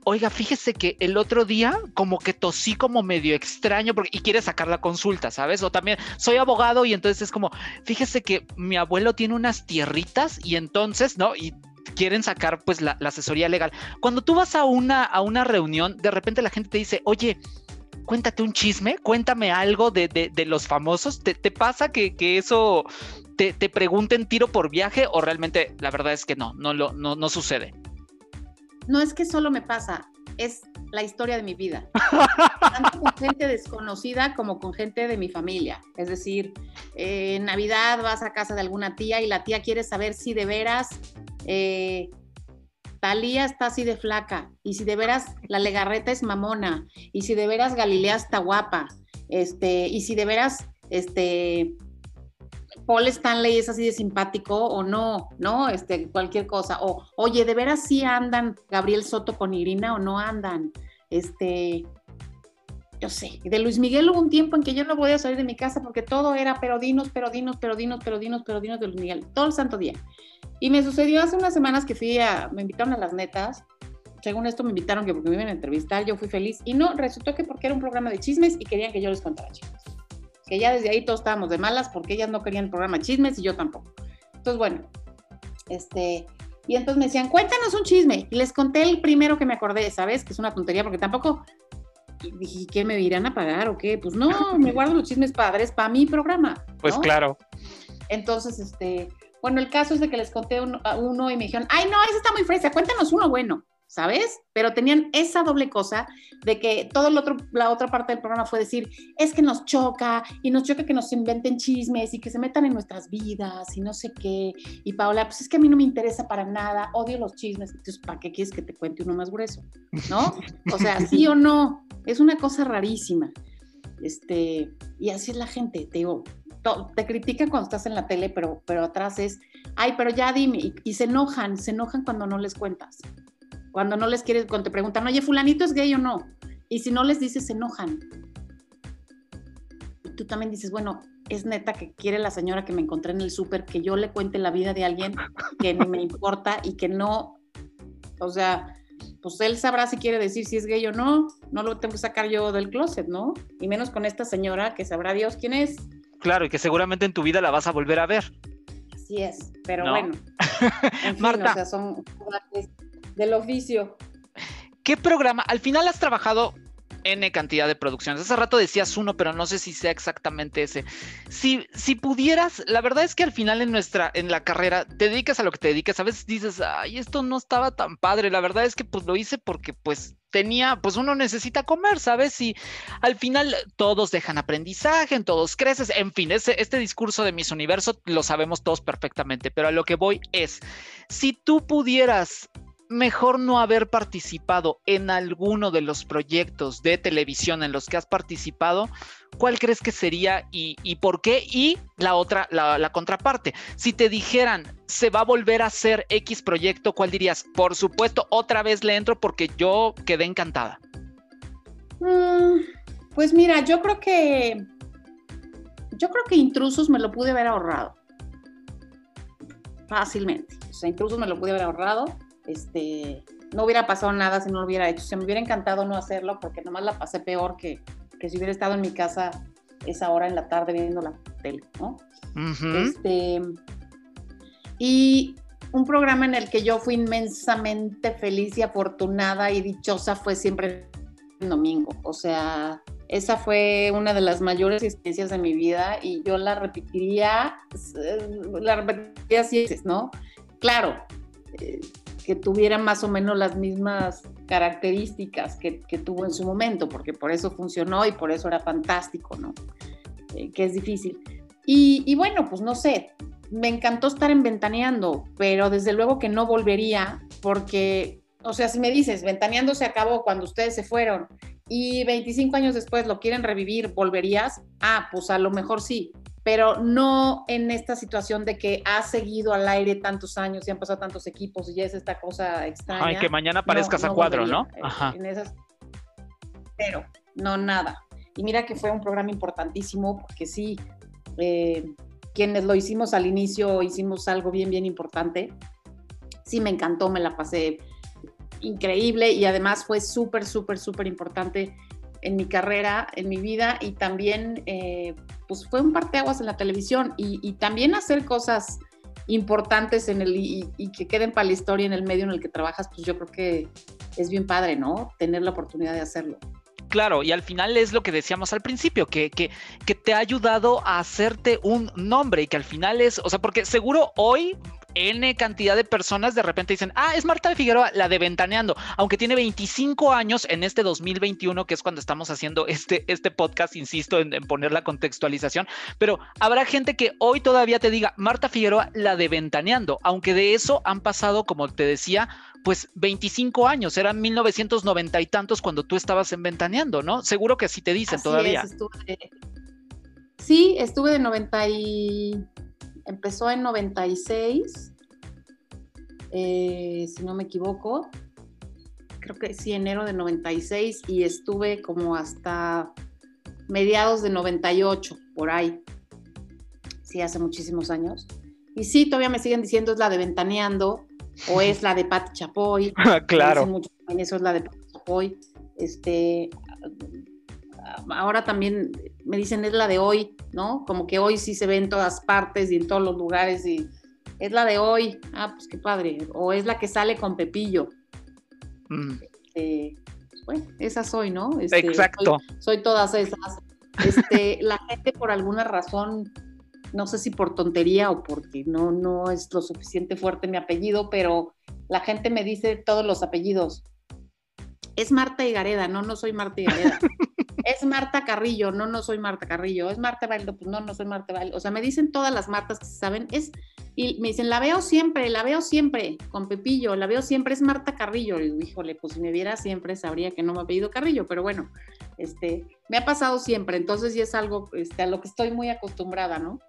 oiga, fíjese que el otro día como que tosí como medio extraño porque, y quiere sacar la consulta, ¿sabes? O también soy abogado y entonces es como, fíjese que mi abuelo tiene unas tierritas y entonces, ¿no? Y quieren sacar pues la, asesoría legal. Cuando tú vas a una, a una reunión, de repente la gente te dice, oye, cuéntate un chisme, cuéntame algo de, de, los famosos. ¿Te, te pasa que, que eso te, te, pregunten tiro por viaje o realmente la verdad es que no, no, lo, no, no sucede? No es que solo me pasa, es la historia de mi vida. <laughs> Tanto con gente desconocida como con gente de mi familia. Es decir, en Navidad vas a casa de alguna tía y la tía quiere saber si de veras eh, Talía está así de flaca, y si de veras la legarreta es mamona, y si de veras Galilea está guapa, este, y si de veras este, Paul Stanley es así de simpático o no, ¿no? Este, cualquier cosa. O, oye, ¿de veras sí andan Gabriel Soto con Irina o no andan? Este, yo sé, de Luis Miguel hubo un tiempo en que yo no podía salir de mi casa porque todo era perodinos, perodinos, perodinos, perodinos, perodinos de Luis Miguel, todo el santo día. Y me sucedió hace unas semanas que fui a, me invitaron a las netas, según esto me invitaron que porque me iban a entrevistar, yo fui feliz, y no, resultó que porque era un programa de chismes y querían que yo les contara chismes. Que ya desde ahí todos estábamos de malas porque ellas no querían el programa chismes y yo tampoco. Entonces, bueno, este, y entonces me decían, cuéntanos un chisme. Y les conté el primero que me acordé, ¿sabes? Que es una tontería porque tampoco dije, ¿qué me irán a pagar o qué? Pues no, me guardo los chismes padres para mi programa. Pues claro. Entonces, este, bueno, el caso es de que les conté uno, uno y me dijeron, ay, no, ese está muy fresa, cuéntanos uno bueno. ¿Sabes? Pero tenían esa doble cosa de que otro, la otra parte del programa fue decir, es que nos choca y nos choca que nos inventen chismes y que se metan en nuestras vidas y no sé qué. Y Paola, pues es que a mí no me interesa para nada, odio los chismes. Entonces, ¿para qué quieres que te cuente uno más grueso? ¿No? O sea, sí o no. Es una cosa rarísima. Este, y así es la gente, te digo, te critican cuando estás en la tele, pero, pero atrás es, ay, pero ya dime, y, y se enojan, se enojan cuando no les cuentas. Cuando no les quieres, cuando te preguntan, oye, fulanito es gay o no. Y si no les dices, se enojan. Y tú también dices, bueno, es neta que quiere la señora que me encontré en el súper que yo le cuente la vida de alguien que ni me importa y que no, o sea, pues él sabrá si quiere decir si es gay o no, no lo tengo que sacar yo del closet, ¿no? Y menos con esta señora que sabrá Dios quién es. Claro, y que seguramente en tu vida la vas a volver a ver. Así es, pero bueno. <laughs> Marta. O sea, son del oficio. ¿Qué programa? Al final has trabajado N cantidad de producciones. Hace rato decías uno, pero no sé si sea exactamente ese. Si, si pudieras, la verdad es que al final en nuestra, en la carrera, te dedicas a lo que te dedicas. A veces dices, ay, esto no estaba tan padre. La verdad es que pues lo hice porque pues tenía, pues uno necesita comer, ¿sabes? Y al final todos dejan aprendizaje, en todos creces, en fin, ese, este discurso de mis universo lo sabemos todos perfectamente, pero a lo que voy es, si tú pudieras mejor no haber participado en alguno de los proyectos de televisión en los que has participado, ¿cuál crees que sería y, por qué? Y la otra, la, contraparte, si te dijeran, se va a volver a hacer X proyecto, ¿cuál dirías? Por supuesto, otra vez le entro porque yo quedé encantada. Mm, pues mira, yo creo que, yo creo que intrusos me lo pude haber ahorrado. Fácilmente. O sea, intrusos me lo pude haber ahorrado este, no hubiera pasado nada si no lo hubiera hecho. Se me hubiera encantado no hacerlo porque nomás la pasé peor que, que si hubiera estado en mi casa esa hora en la tarde viendo la tele, ¿no? Este, y un programa en el que yo fui inmensamente feliz y afortunada y dichosa fue siempre el domingo. O sea, esa fue una de las mayores experiencias de mi vida y yo la repetiría, la repetiría siete, ¿no? Claro, eh, que tuviera más o menos las mismas características que, tuvo en su momento, porque por eso funcionó y por eso era fantástico, ¿no? Eh, que es difícil. Y, bueno, pues no sé, me encantó estar en Ventaneando, pero desde luego que no volvería, porque, o sea, si me dices, Ventaneando se acabó cuando ustedes se fueron y 25 años después lo quieren revivir, ¿volverías? Ah, pues a lo mejor sí, pero no en esta situación de que ha seguido al aire tantos años y han pasado tantos equipos y ya es esta cosa extraña. Ay, que mañana aparezcas a cuadro, ¿no? Ajá. pero no nada. Y mira que fue un programa importantísimo porque sí, eh, quienes lo hicimos al inicio hicimos algo bien, bien importante. Sí, me encantó, me la pasé increíble y además fue súper, súper, súper importante en mi carrera, en mi vida y también eh, pues fue un parteaguas en la televisión y, también hacer cosas importantes en el y, que queden para la historia en el medio en el que trabajas, pues yo creo que es bien padre, ¿no? Tener la oportunidad de hacerlo. Claro, y al final es lo que decíamos al principio, que, que, que te ha ayudado a hacerte un nombre y que al final es, o sea, porque seguro hoy N cantidad de personas de repente dicen, ah, es Marta de Figueroa, la de Ventaneando, aunque tiene 25 años en este 2021, que es cuando estamos haciendo este, este podcast, insisto en, poner la contextualización, pero habrá gente que hoy todavía te diga, Marta Figueroa, la de Ventaneando, aunque de eso han pasado, como te decía, pues 25 años, eran 1990 y tantos cuando tú estabas en Ventaneando, ¿no? Seguro que así te dicen todavía. Sí, estuve de 90 y empezó en 96, eh, si no me equivoco. creo que sí, enero de 96 y estuve como hasta mediados de 98, por ahí. Sí, hace muchísimos años. Y sí, todavía me siguen diciendo es la de Ventaneando o es la de Pati Chapoy. <laughs> claro. eso es la de Pati Chapoy. Este, ahora también me dicen es la de hoy, ¿no? Como que hoy sí se ve en todas partes y en todos los lugares y es la de hoy. Ah, pues qué padre. O es la que sale con Pepillo. Mm. Este, pues bueno, esa soy, ¿no? Este, Exacto. Soy, todas esas. Este, <laughs> la gente por alguna razón, no sé si por tontería o porque no, no es lo suficiente fuerte mi apellido, pero la gente me dice todos los apellidos. Es Marta Higareda, no, no soy Marta Higareda. <laughs> es Marta Carrillo, no, no soy Marta Carrillo, es Marta Baldo, pues no, no soy Marta Baldo. O sea, me dicen todas las Martas que se saben, es, y me dicen, la veo siempre, la veo siempre, con Pepillo, la veo siempre, es Marta Carrillo. Y digo, híjole, pues si me viera siempre sabría que no me ha pedido Carrillo, pero bueno, este, me ha pasado siempre, entonces sí es algo este, a lo que estoy muy acostumbrada, ¿no?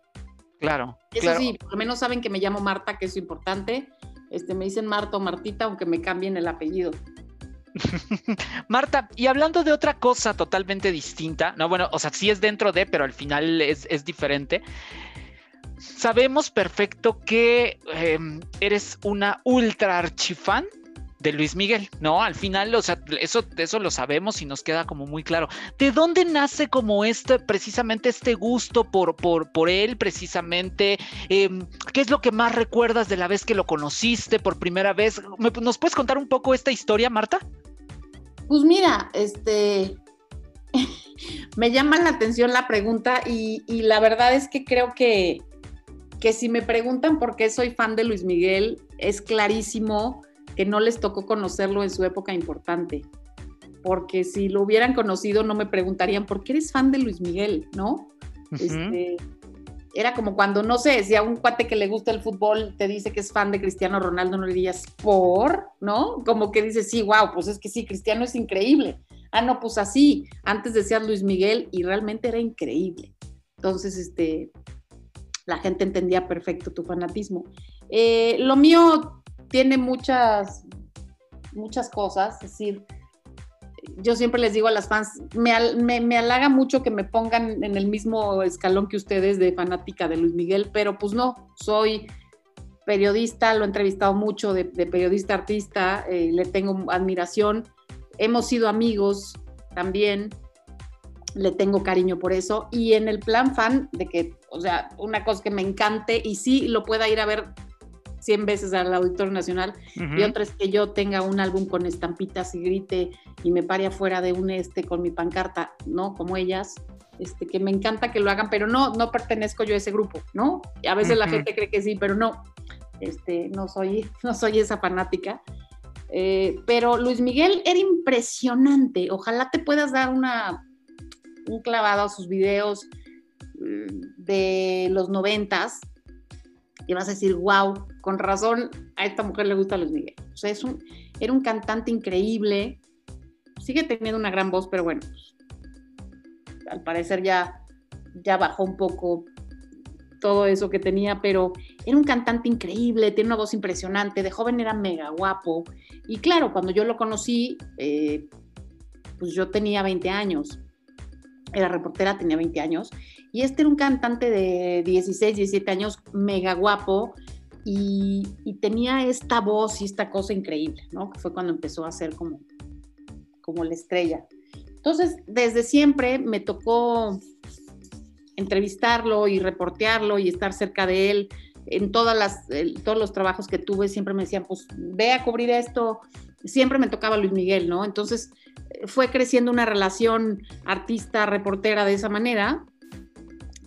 Claro. Eso sí, por lo menos saben que me llamo Marta, que es importante. Este, me dicen Marta o Martita, aunque me cambien el apellido. Marta, y hablando de otra cosa totalmente distinta, no, bueno, o sea, sí es dentro de, pero al final es, diferente. Sabemos perfecto que em, eres una ultra archifan de Luis Miguel, ¿no? Al final, o sea, eso, eso lo sabemos y nos queda como muy claro. ¿De dónde nace como este, precisamente este gusto por, por, por él, precisamente? Em, ¿Qué es lo que más recuerdas de la vez que lo conociste por primera vez? ¿Nos puedes contar un poco esta historia, Marta? Pues mira, este, <laughs> me llama la atención la pregunta y, la verdad es que creo que, que si me preguntan por qué soy fan de Luis Miguel, es clarísimo que no les tocó conocerlo en su época importante. Porque si lo hubieran conocido, no me preguntarían por qué eres fan de Luis Miguel, ¿no? este, era como cuando, no sé, si a un cuate que le gusta el fútbol te dice que es fan de Cristiano Ronaldo, no le dirías por, ¿no? Como que dices, sí, wow, pues es que sí, Cristiano es increíble. Ah, no, pues así, antes decías Luis Miguel y realmente era increíble. Entonces, este, la gente entendía perfecto tu fanatismo. Eh, lo mío tiene muchas, muchas cosas, es decir, yo siempre les digo a las fans, me, halaga mucho que me pongan en el mismo escalón que ustedes de fanática de Luis Miguel, pero pues no, soy periodista, lo he entrevistado mucho de, periodista artista, eh, le tengo admiración, hemos sido amigos también, le tengo cariño por eso, y en el plan fan de que, o sea, una cosa que me encante y sí lo pueda ir a ver 100 veces al Auditorio Nacional y otra es que yo tenga un álbum con estampitas y grite y me pare afuera de un este con mi pancarta, ¿no? Como ellas, este, que me encanta que lo hagan, pero no, no pertenezco yo a ese grupo, ¿no? Y a veces la gente cree que sí, pero no, este, no soy, <laughs> no soy esa fanática. Eh, pero Luis Miguel era impresionante, ojalá te puedas dar una, un clavado a sus videos mm, de los noventas, y vas a decir, wow, con razón a esta mujer le gusta Luis Miguel. O sea, es un, era un cantante increíble, sigue teniendo una gran voz, pero bueno, pues, al parecer ya, ya bajó un poco todo eso que tenía, pero era un cantante increíble, tiene una voz impresionante, de joven era mega guapo. Y claro, cuando yo lo conocí, eh, pues yo tenía 20 años, era reportera, tenía 20 años, y este era un cantante de 16, 17 años, mega guapo, y, tenía esta voz y esta cosa increíble, ¿no? Que fue cuando empezó a ser como, como la estrella. Entonces, desde siempre me tocó entrevistarlo y reportearlo y estar cerca de él. En todas las, todos los trabajos que tuve siempre me decían, pues ve a cubrir esto. Siempre me tocaba Luis Miguel, ¿no? Entonces fue creciendo una relación artista-reportera de esa manera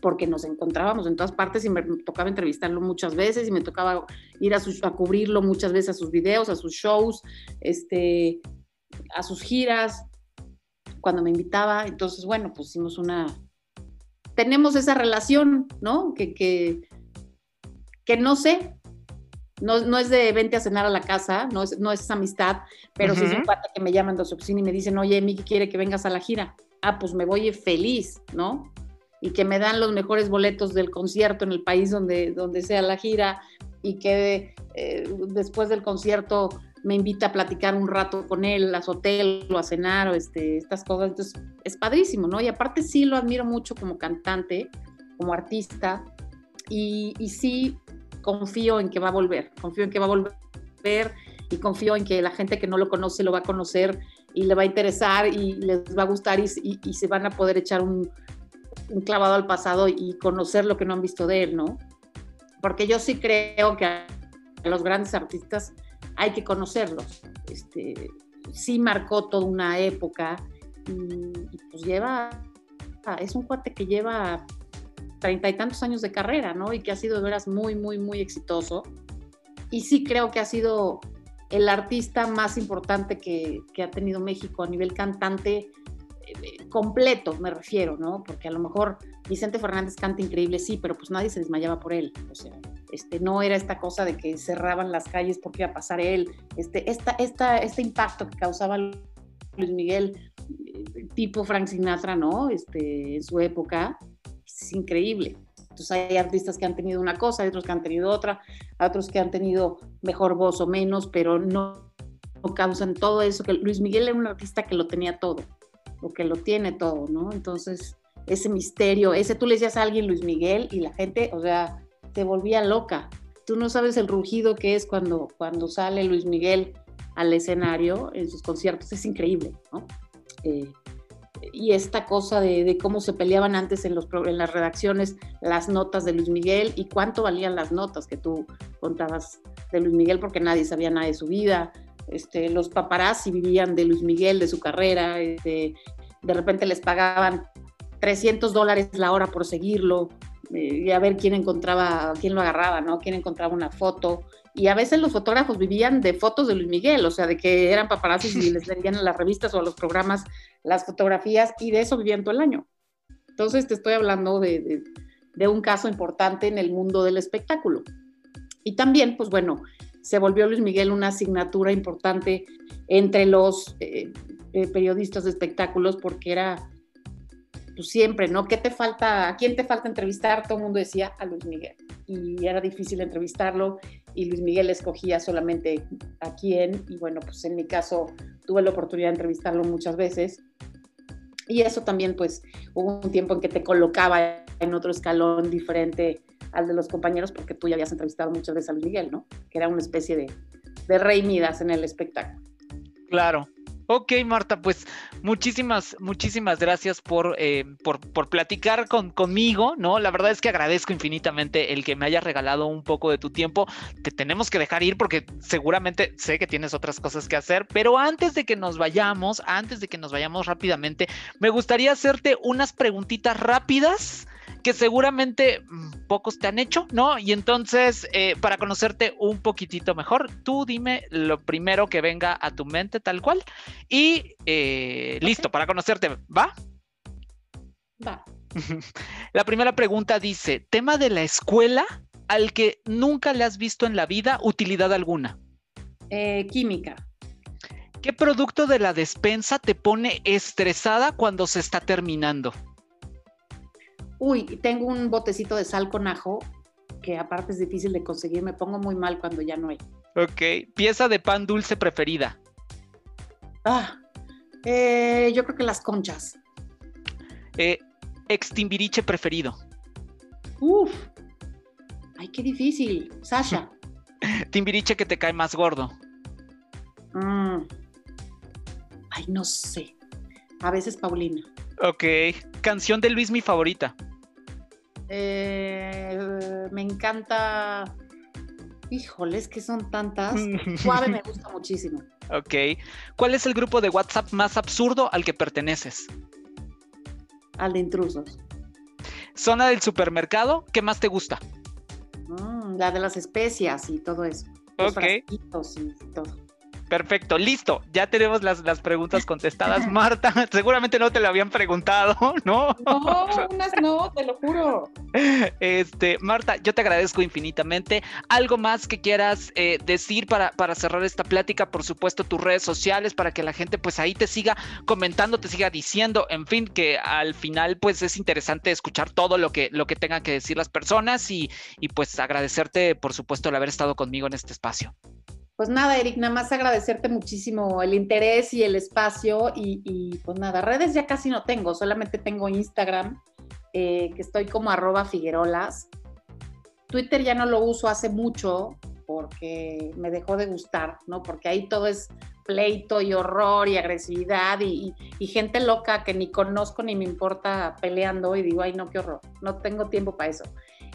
porque nos encontrábamos en todas partes y me tocaba entrevistarlo muchas veces y me tocaba ir a, a cubrirlo muchas veces a sus videos, a sus shows, este, a sus giras, cuando me invitaba. Entonces, bueno, pues hicimos una... Tenemos esa relación, ¿no? Que, que, que no sé, no, no, es de vente a cenar a la casa, no es, no es amistad, pero sí es un pata que me llaman de su oficina y me dicen, oye, Miki quiere que vengas a la gira. Ah, pues me voy feliz, ¿no? Y que me dan los mejores boletos del concierto en el país donde, donde sea la gira y que eh, después del concierto me invita a platicar un rato con él, a su hotel o a cenar o este, estas cosas. Entonces, es padrísimo, ¿no? Y aparte sí lo admiro mucho como cantante, como artista, y, y sí confío en que va a volver, confío en que va a volver y confío en que la gente que no lo conoce lo va a conocer y le va a interesar y les va a gustar y, y, se van a poder echar un, clavado al pasado y conocer lo que no han visto de él, ¿no? Porque yo sí creo que a los grandes artistas hay que conocerlos. Este, sí marcó toda una época y, pues lleva, es un cuate que lleva treinta y tantos años de carrera, ¿no? Y que ha sido de veras muy, muy, muy exitoso. Y sí creo que ha sido el artista más importante que, ha tenido México a nivel cantante completo, me refiero, ¿no? Porque a lo mejor Vicente Fernández canta increíble, sí, pero pues nadie se desmayaba por él. Este, no era esta cosa de que cerraban las calles porque iba a pasar él. Este, esta, esta, este impacto que causaba Luis Miguel, tipo Frank Sinatra, ¿no? Este, en su época, es increíble. Entonces hay artistas que han tenido una cosa, hay otros que han tenido otra, otros que han tenido mejor voz o menos, pero no, no causan todo eso. Que Luis Miguel era un artista que lo tenía todo, o que lo tiene todo, ¿no? Entonces, ese misterio, ese tú le decías a alguien Luis Miguel y la gente, o sea, te volvía loca. Tú no sabes el rugido que es cuando, cuando sale Luis Miguel al escenario en sus conciertos, es increíble, ¿no? Eh, y esta cosa de, de, cómo se peleaban antes en, los, en las redacciones las notas de Luis Miguel y cuánto valían las notas que tú contabas de Luis Miguel porque nadie sabía nada de su vida. Este, los paparazzi vivían de Luis Miguel, de su carrera, este, de repente les pagaban 300 dólares la hora por seguirlo eh, y a ver quién encontraba, quién lo agarraba, ¿no? Quién encontraba una foto y a veces los fotógrafos vivían de fotos de Luis Miguel, o sea, de que eran paparazzis y les vendían a las revistas o a los programas las fotografías y de eso vivían todo el año. Entonces te estoy hablando de, de, un caso importante en el mundo del espectáculo. Y también, pues bueno, se volvió Luis Miguel una asignatura importante entre los eh, eh, periodistas de espectáculos porque era pues siempre, ¿no? ¿Qué te falta? ¿A quién te falta entrevistar? Todo el mundo decía a Luis Miguel. Y era difícil entrevistarlo y Luis Miguel escogía solamente a quién. Y bueno, pues en mi caso tuve la oportunidad de entrevistarlo muchas veces. Y eso también, pues, hubo un tiempo en que te colocaba en otro escalón diferente al de los compañeros, porque tú ya habías entrevistado muchas veces a Luis Miguel, ¿no? Que era una especie de, de rey Midas en el espectáculo. Claro, Ok, Marta, pues muchísimas, muchísimas gracias por, eh, por, por, platicar con, conmigo, ¿no? La verdad es que agradezco infinitamente el que me hayas regalado un poco de tu tiempo. Te tenemos que dejar ir porque seguramente sé que tienes otras cosas que hacer, pero antes de que nos vayamos, antes de que nos vayamos rápidamente, me gustaría hacerte unas preguntitas rápidas que seguramente mm, pocos te han hecho, ¿no? Y entonces, eh, para conocerte un poquitito mejor, tú dime lo primero que venga a tu mente tal cual y eh, okay. listo, para conocerte, ¿va? Va. <laughs> La primera pregunta dice, tema de la escuela al que nunca le has visto en la vida utilidad alguna. Eh, química. ¿Qué producto de la despensa te pone estresada cuando se está terminando? Uy, tengo un botecito de sal con ajo que aparte es difícil de conseguir, me pongo muy mal cuando ya no hay. Ok, pieza de pan dulce preferida. Ah, eh, yo creo que las conchas. Eh, extimbiriche preferido. Uf, ay, qué difícil. Sasha. <laughs> Timbiriche que te cae más gordo. Mm. Ay, no sé. A veces Paulina. Ok. Canción de Luis, mi favorita. Eh, me encanta. Híjoles, que son tantas. <laughs> Suave me gusta muchísimo. Ok. ¿Cuál es el grupo de WhatsApp más absurdo al que perteneces? Al de intrusos. Zona del supermercado, ¿qué más te gusta? Mm, la de las especias y todo eso. Los ok. Y todo. Perfecto, listo. Ya tenemos las, las preguntas contestadas. <laughs> Marta, seguramente no te lo habían preguntado, ¿no? No, unas no, te lo juro. Este, Marta, yo te agradezco infinitamente. ¿Algo más que quieras eh, decir para, para cerrar esta plática? Por supuesto, tus redes sociales para que la gente pues ahí te siga comentando, te siga diciendo, en fin, que al final pues es interesante escuchar todo lo que, lo que tengan que decir las personas y, y pues agradecerte, por supuesto, el haber estado conmigo en este espacio. Pues nada, Eric, nada más agradecerte muchísimo el interés y el espacio y, pues nada, redes ya casi no tengo, solamente tengo Instagram, eh, que estoy como arroba figuerolas. Twitter ya no lo uso hace mucho porque me dejó de gustar, ¿no? Porque ahí todo es pleito y horror y agresividad y, gente loca que ni conozco ni me importa peleando y digo, ay, no, qué horror, no tengo tiempo para eso.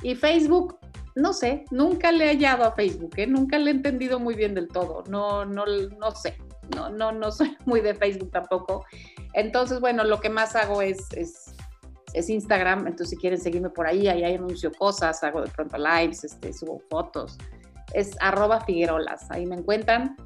Y Facebook, no sé, nunca le he hallado a Facebook, ¿eh? nunca le he entendido muy bien del todo, no, no, no sé, no, no, no <laughs> soy muy de Facebook tampoco. Entonces, bueno, lo que más hago es, es, Instagram, entonces si quieren seguirme por ahí, ahí anuncio cosas, hago de pronto lives, este, subo fotos, es arroba figuerolas, ahí me encuentran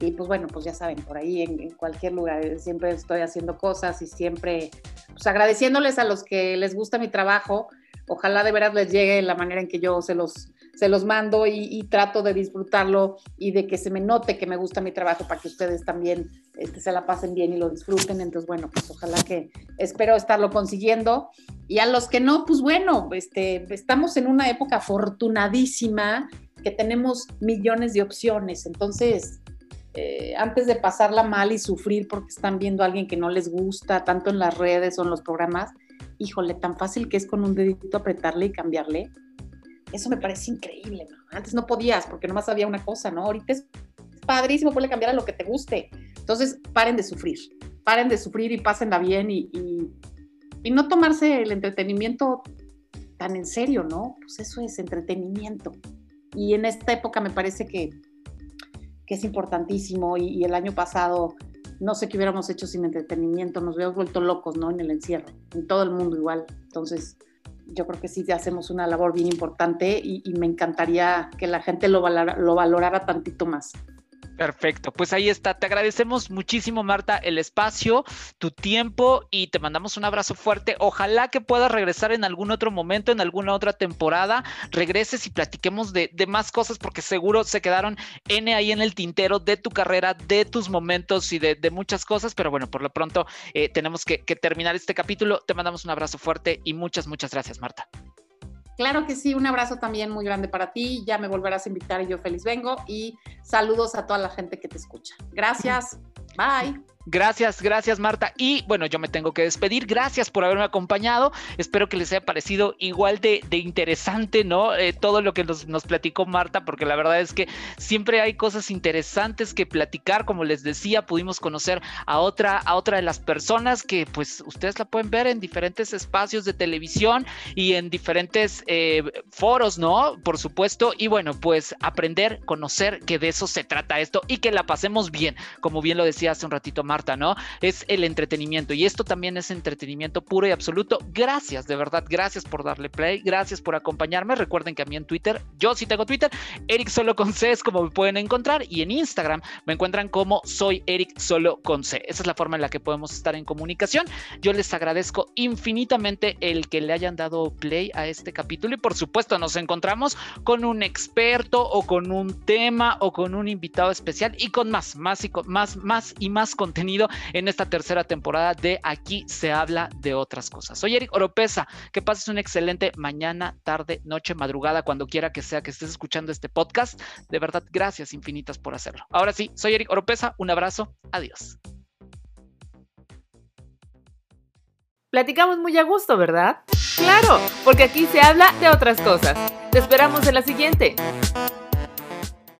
y pues bueno, pues ya saben, por ahí en, cualquier lugar, eh, siempre estoy haciendo cosas y siempre, pues agradeciéndoles a los que les gusta mi trabajo, ojalá de veras les llegue la manera en que yo se los, se los mando y, trato de disfrutarlo y de que se me note que me gusta mi trabajo para que ustedes también este, se la pasen bien y lo disfruten. Entonces, bueno, pues ojalá que espero estarlo consiguiendo. Y a los que no, pues bueno, este, estamos en una época afortunadísima que tenemos millones de opciones. Entonces, eh, antes de pasarla mal y sufrir porque están viendo a alguien que no les gusta, tanto en las redes o en los programas, híjole, tan fácil que es con un dedito apretarle y cambiarle. Eso me parece increíble. Antes no podías porque nomás había una cosa, ¿no? Ahorita es padrísimo poderle cambiar a lo que te guste. Entonces, paren de sufrir, paren de sufrir y pásenla bien y, y no tomarse el entretenimiento tan en serio, ¿no? Pues eso es entretenimiento. Y en esta época me parece que que es importantísimo y, el año pasado no sé qué hubiéramos hecho sin entretenimiento, nos hubiéramos vuelto locos, ¿no? En el encierro, en todo el mundo igual. Entonces, yo creo que sí hacemos una labor bien importante y, me encantaría que la gente lo, lo valorara tantito más. Perfecto, pues ahí está. Te agradecemos muchísimo, Marta, el espacio, tu tiempo y te mandamos un abrazo fuerte. Ojalá que puedas regresar en algún otro momento, en alguna otra temporada. Regreses y platiquemos de, más cosas porque seguro se quedaron N ahí en el tintero de tu carrera, de tus momentos y de, muchas cosas. Pero bueno, por lo pronto eh, tenemos que terminar este capítulo. Te mandamos un abrazo fuerte y muchas, muchas gracias, Marta. Claro que sí, un abrazo también muy grande para ti. Ya me volverás a invitar y yo feliz vengo. Y saludos a toda la gente que te escucha. Gracias. Bye. Gracias, gracias Marta. Y bueno, yo me tengo que despedir. Gracias por haberme acompañado. Espero que les haya parecido igual de, interesante, ¿no? Eh, todo lo que nos, platicó Marta, porque la verdad es que siempre hay cosas interesantes que platicar. Como les decía, pudimos conocer a otra, a otra de las personas que pues ustedes la pueden ver en diferentes espacios de televisión y en diferentes eh, foros, ¿no? Por supuesto. Y bueno, pues aprender, conocer que de eso se trata esto y que la pasemos bien, como bien lo decía hace un ratito Marta Marta, ¿no? Es el entretenimiento y esto también es entretenimiento puro y absoluto. Gracias, de verdad, gracias por darle play, gracias por acompañarme. Recuerden que a mí en Twitter, yo sí tengo Twitter, Eric Solo con C es como me pueden encontrar y en Instagram me encuentran como soy Eric Solo con C. Esa es la forma en la que podemos estar en comunicación. Yo les agradezco infinitamente el que le hayan dado play a este capítulo y por supuesto nos encontramos con un experto o con un tema o con un invitado especial y con más, más y más, más y más contenido en esta tercera temporada de Aquí se habla de otras cosas. Soy Eric Oropesa, que pases un excelente mañana, tarde, noche, madrugada, cuando quiera que sea que estés escuchando este podcast. De verdad, gracias infinitas por hacerlo. Ahora sí, soy Eric Oropesa, un abrazo, adiós. Platicamos muy a gusto, ¿verdad? Claro, porque aquí se habla de otras cosas. Te esperamos en la siguiente.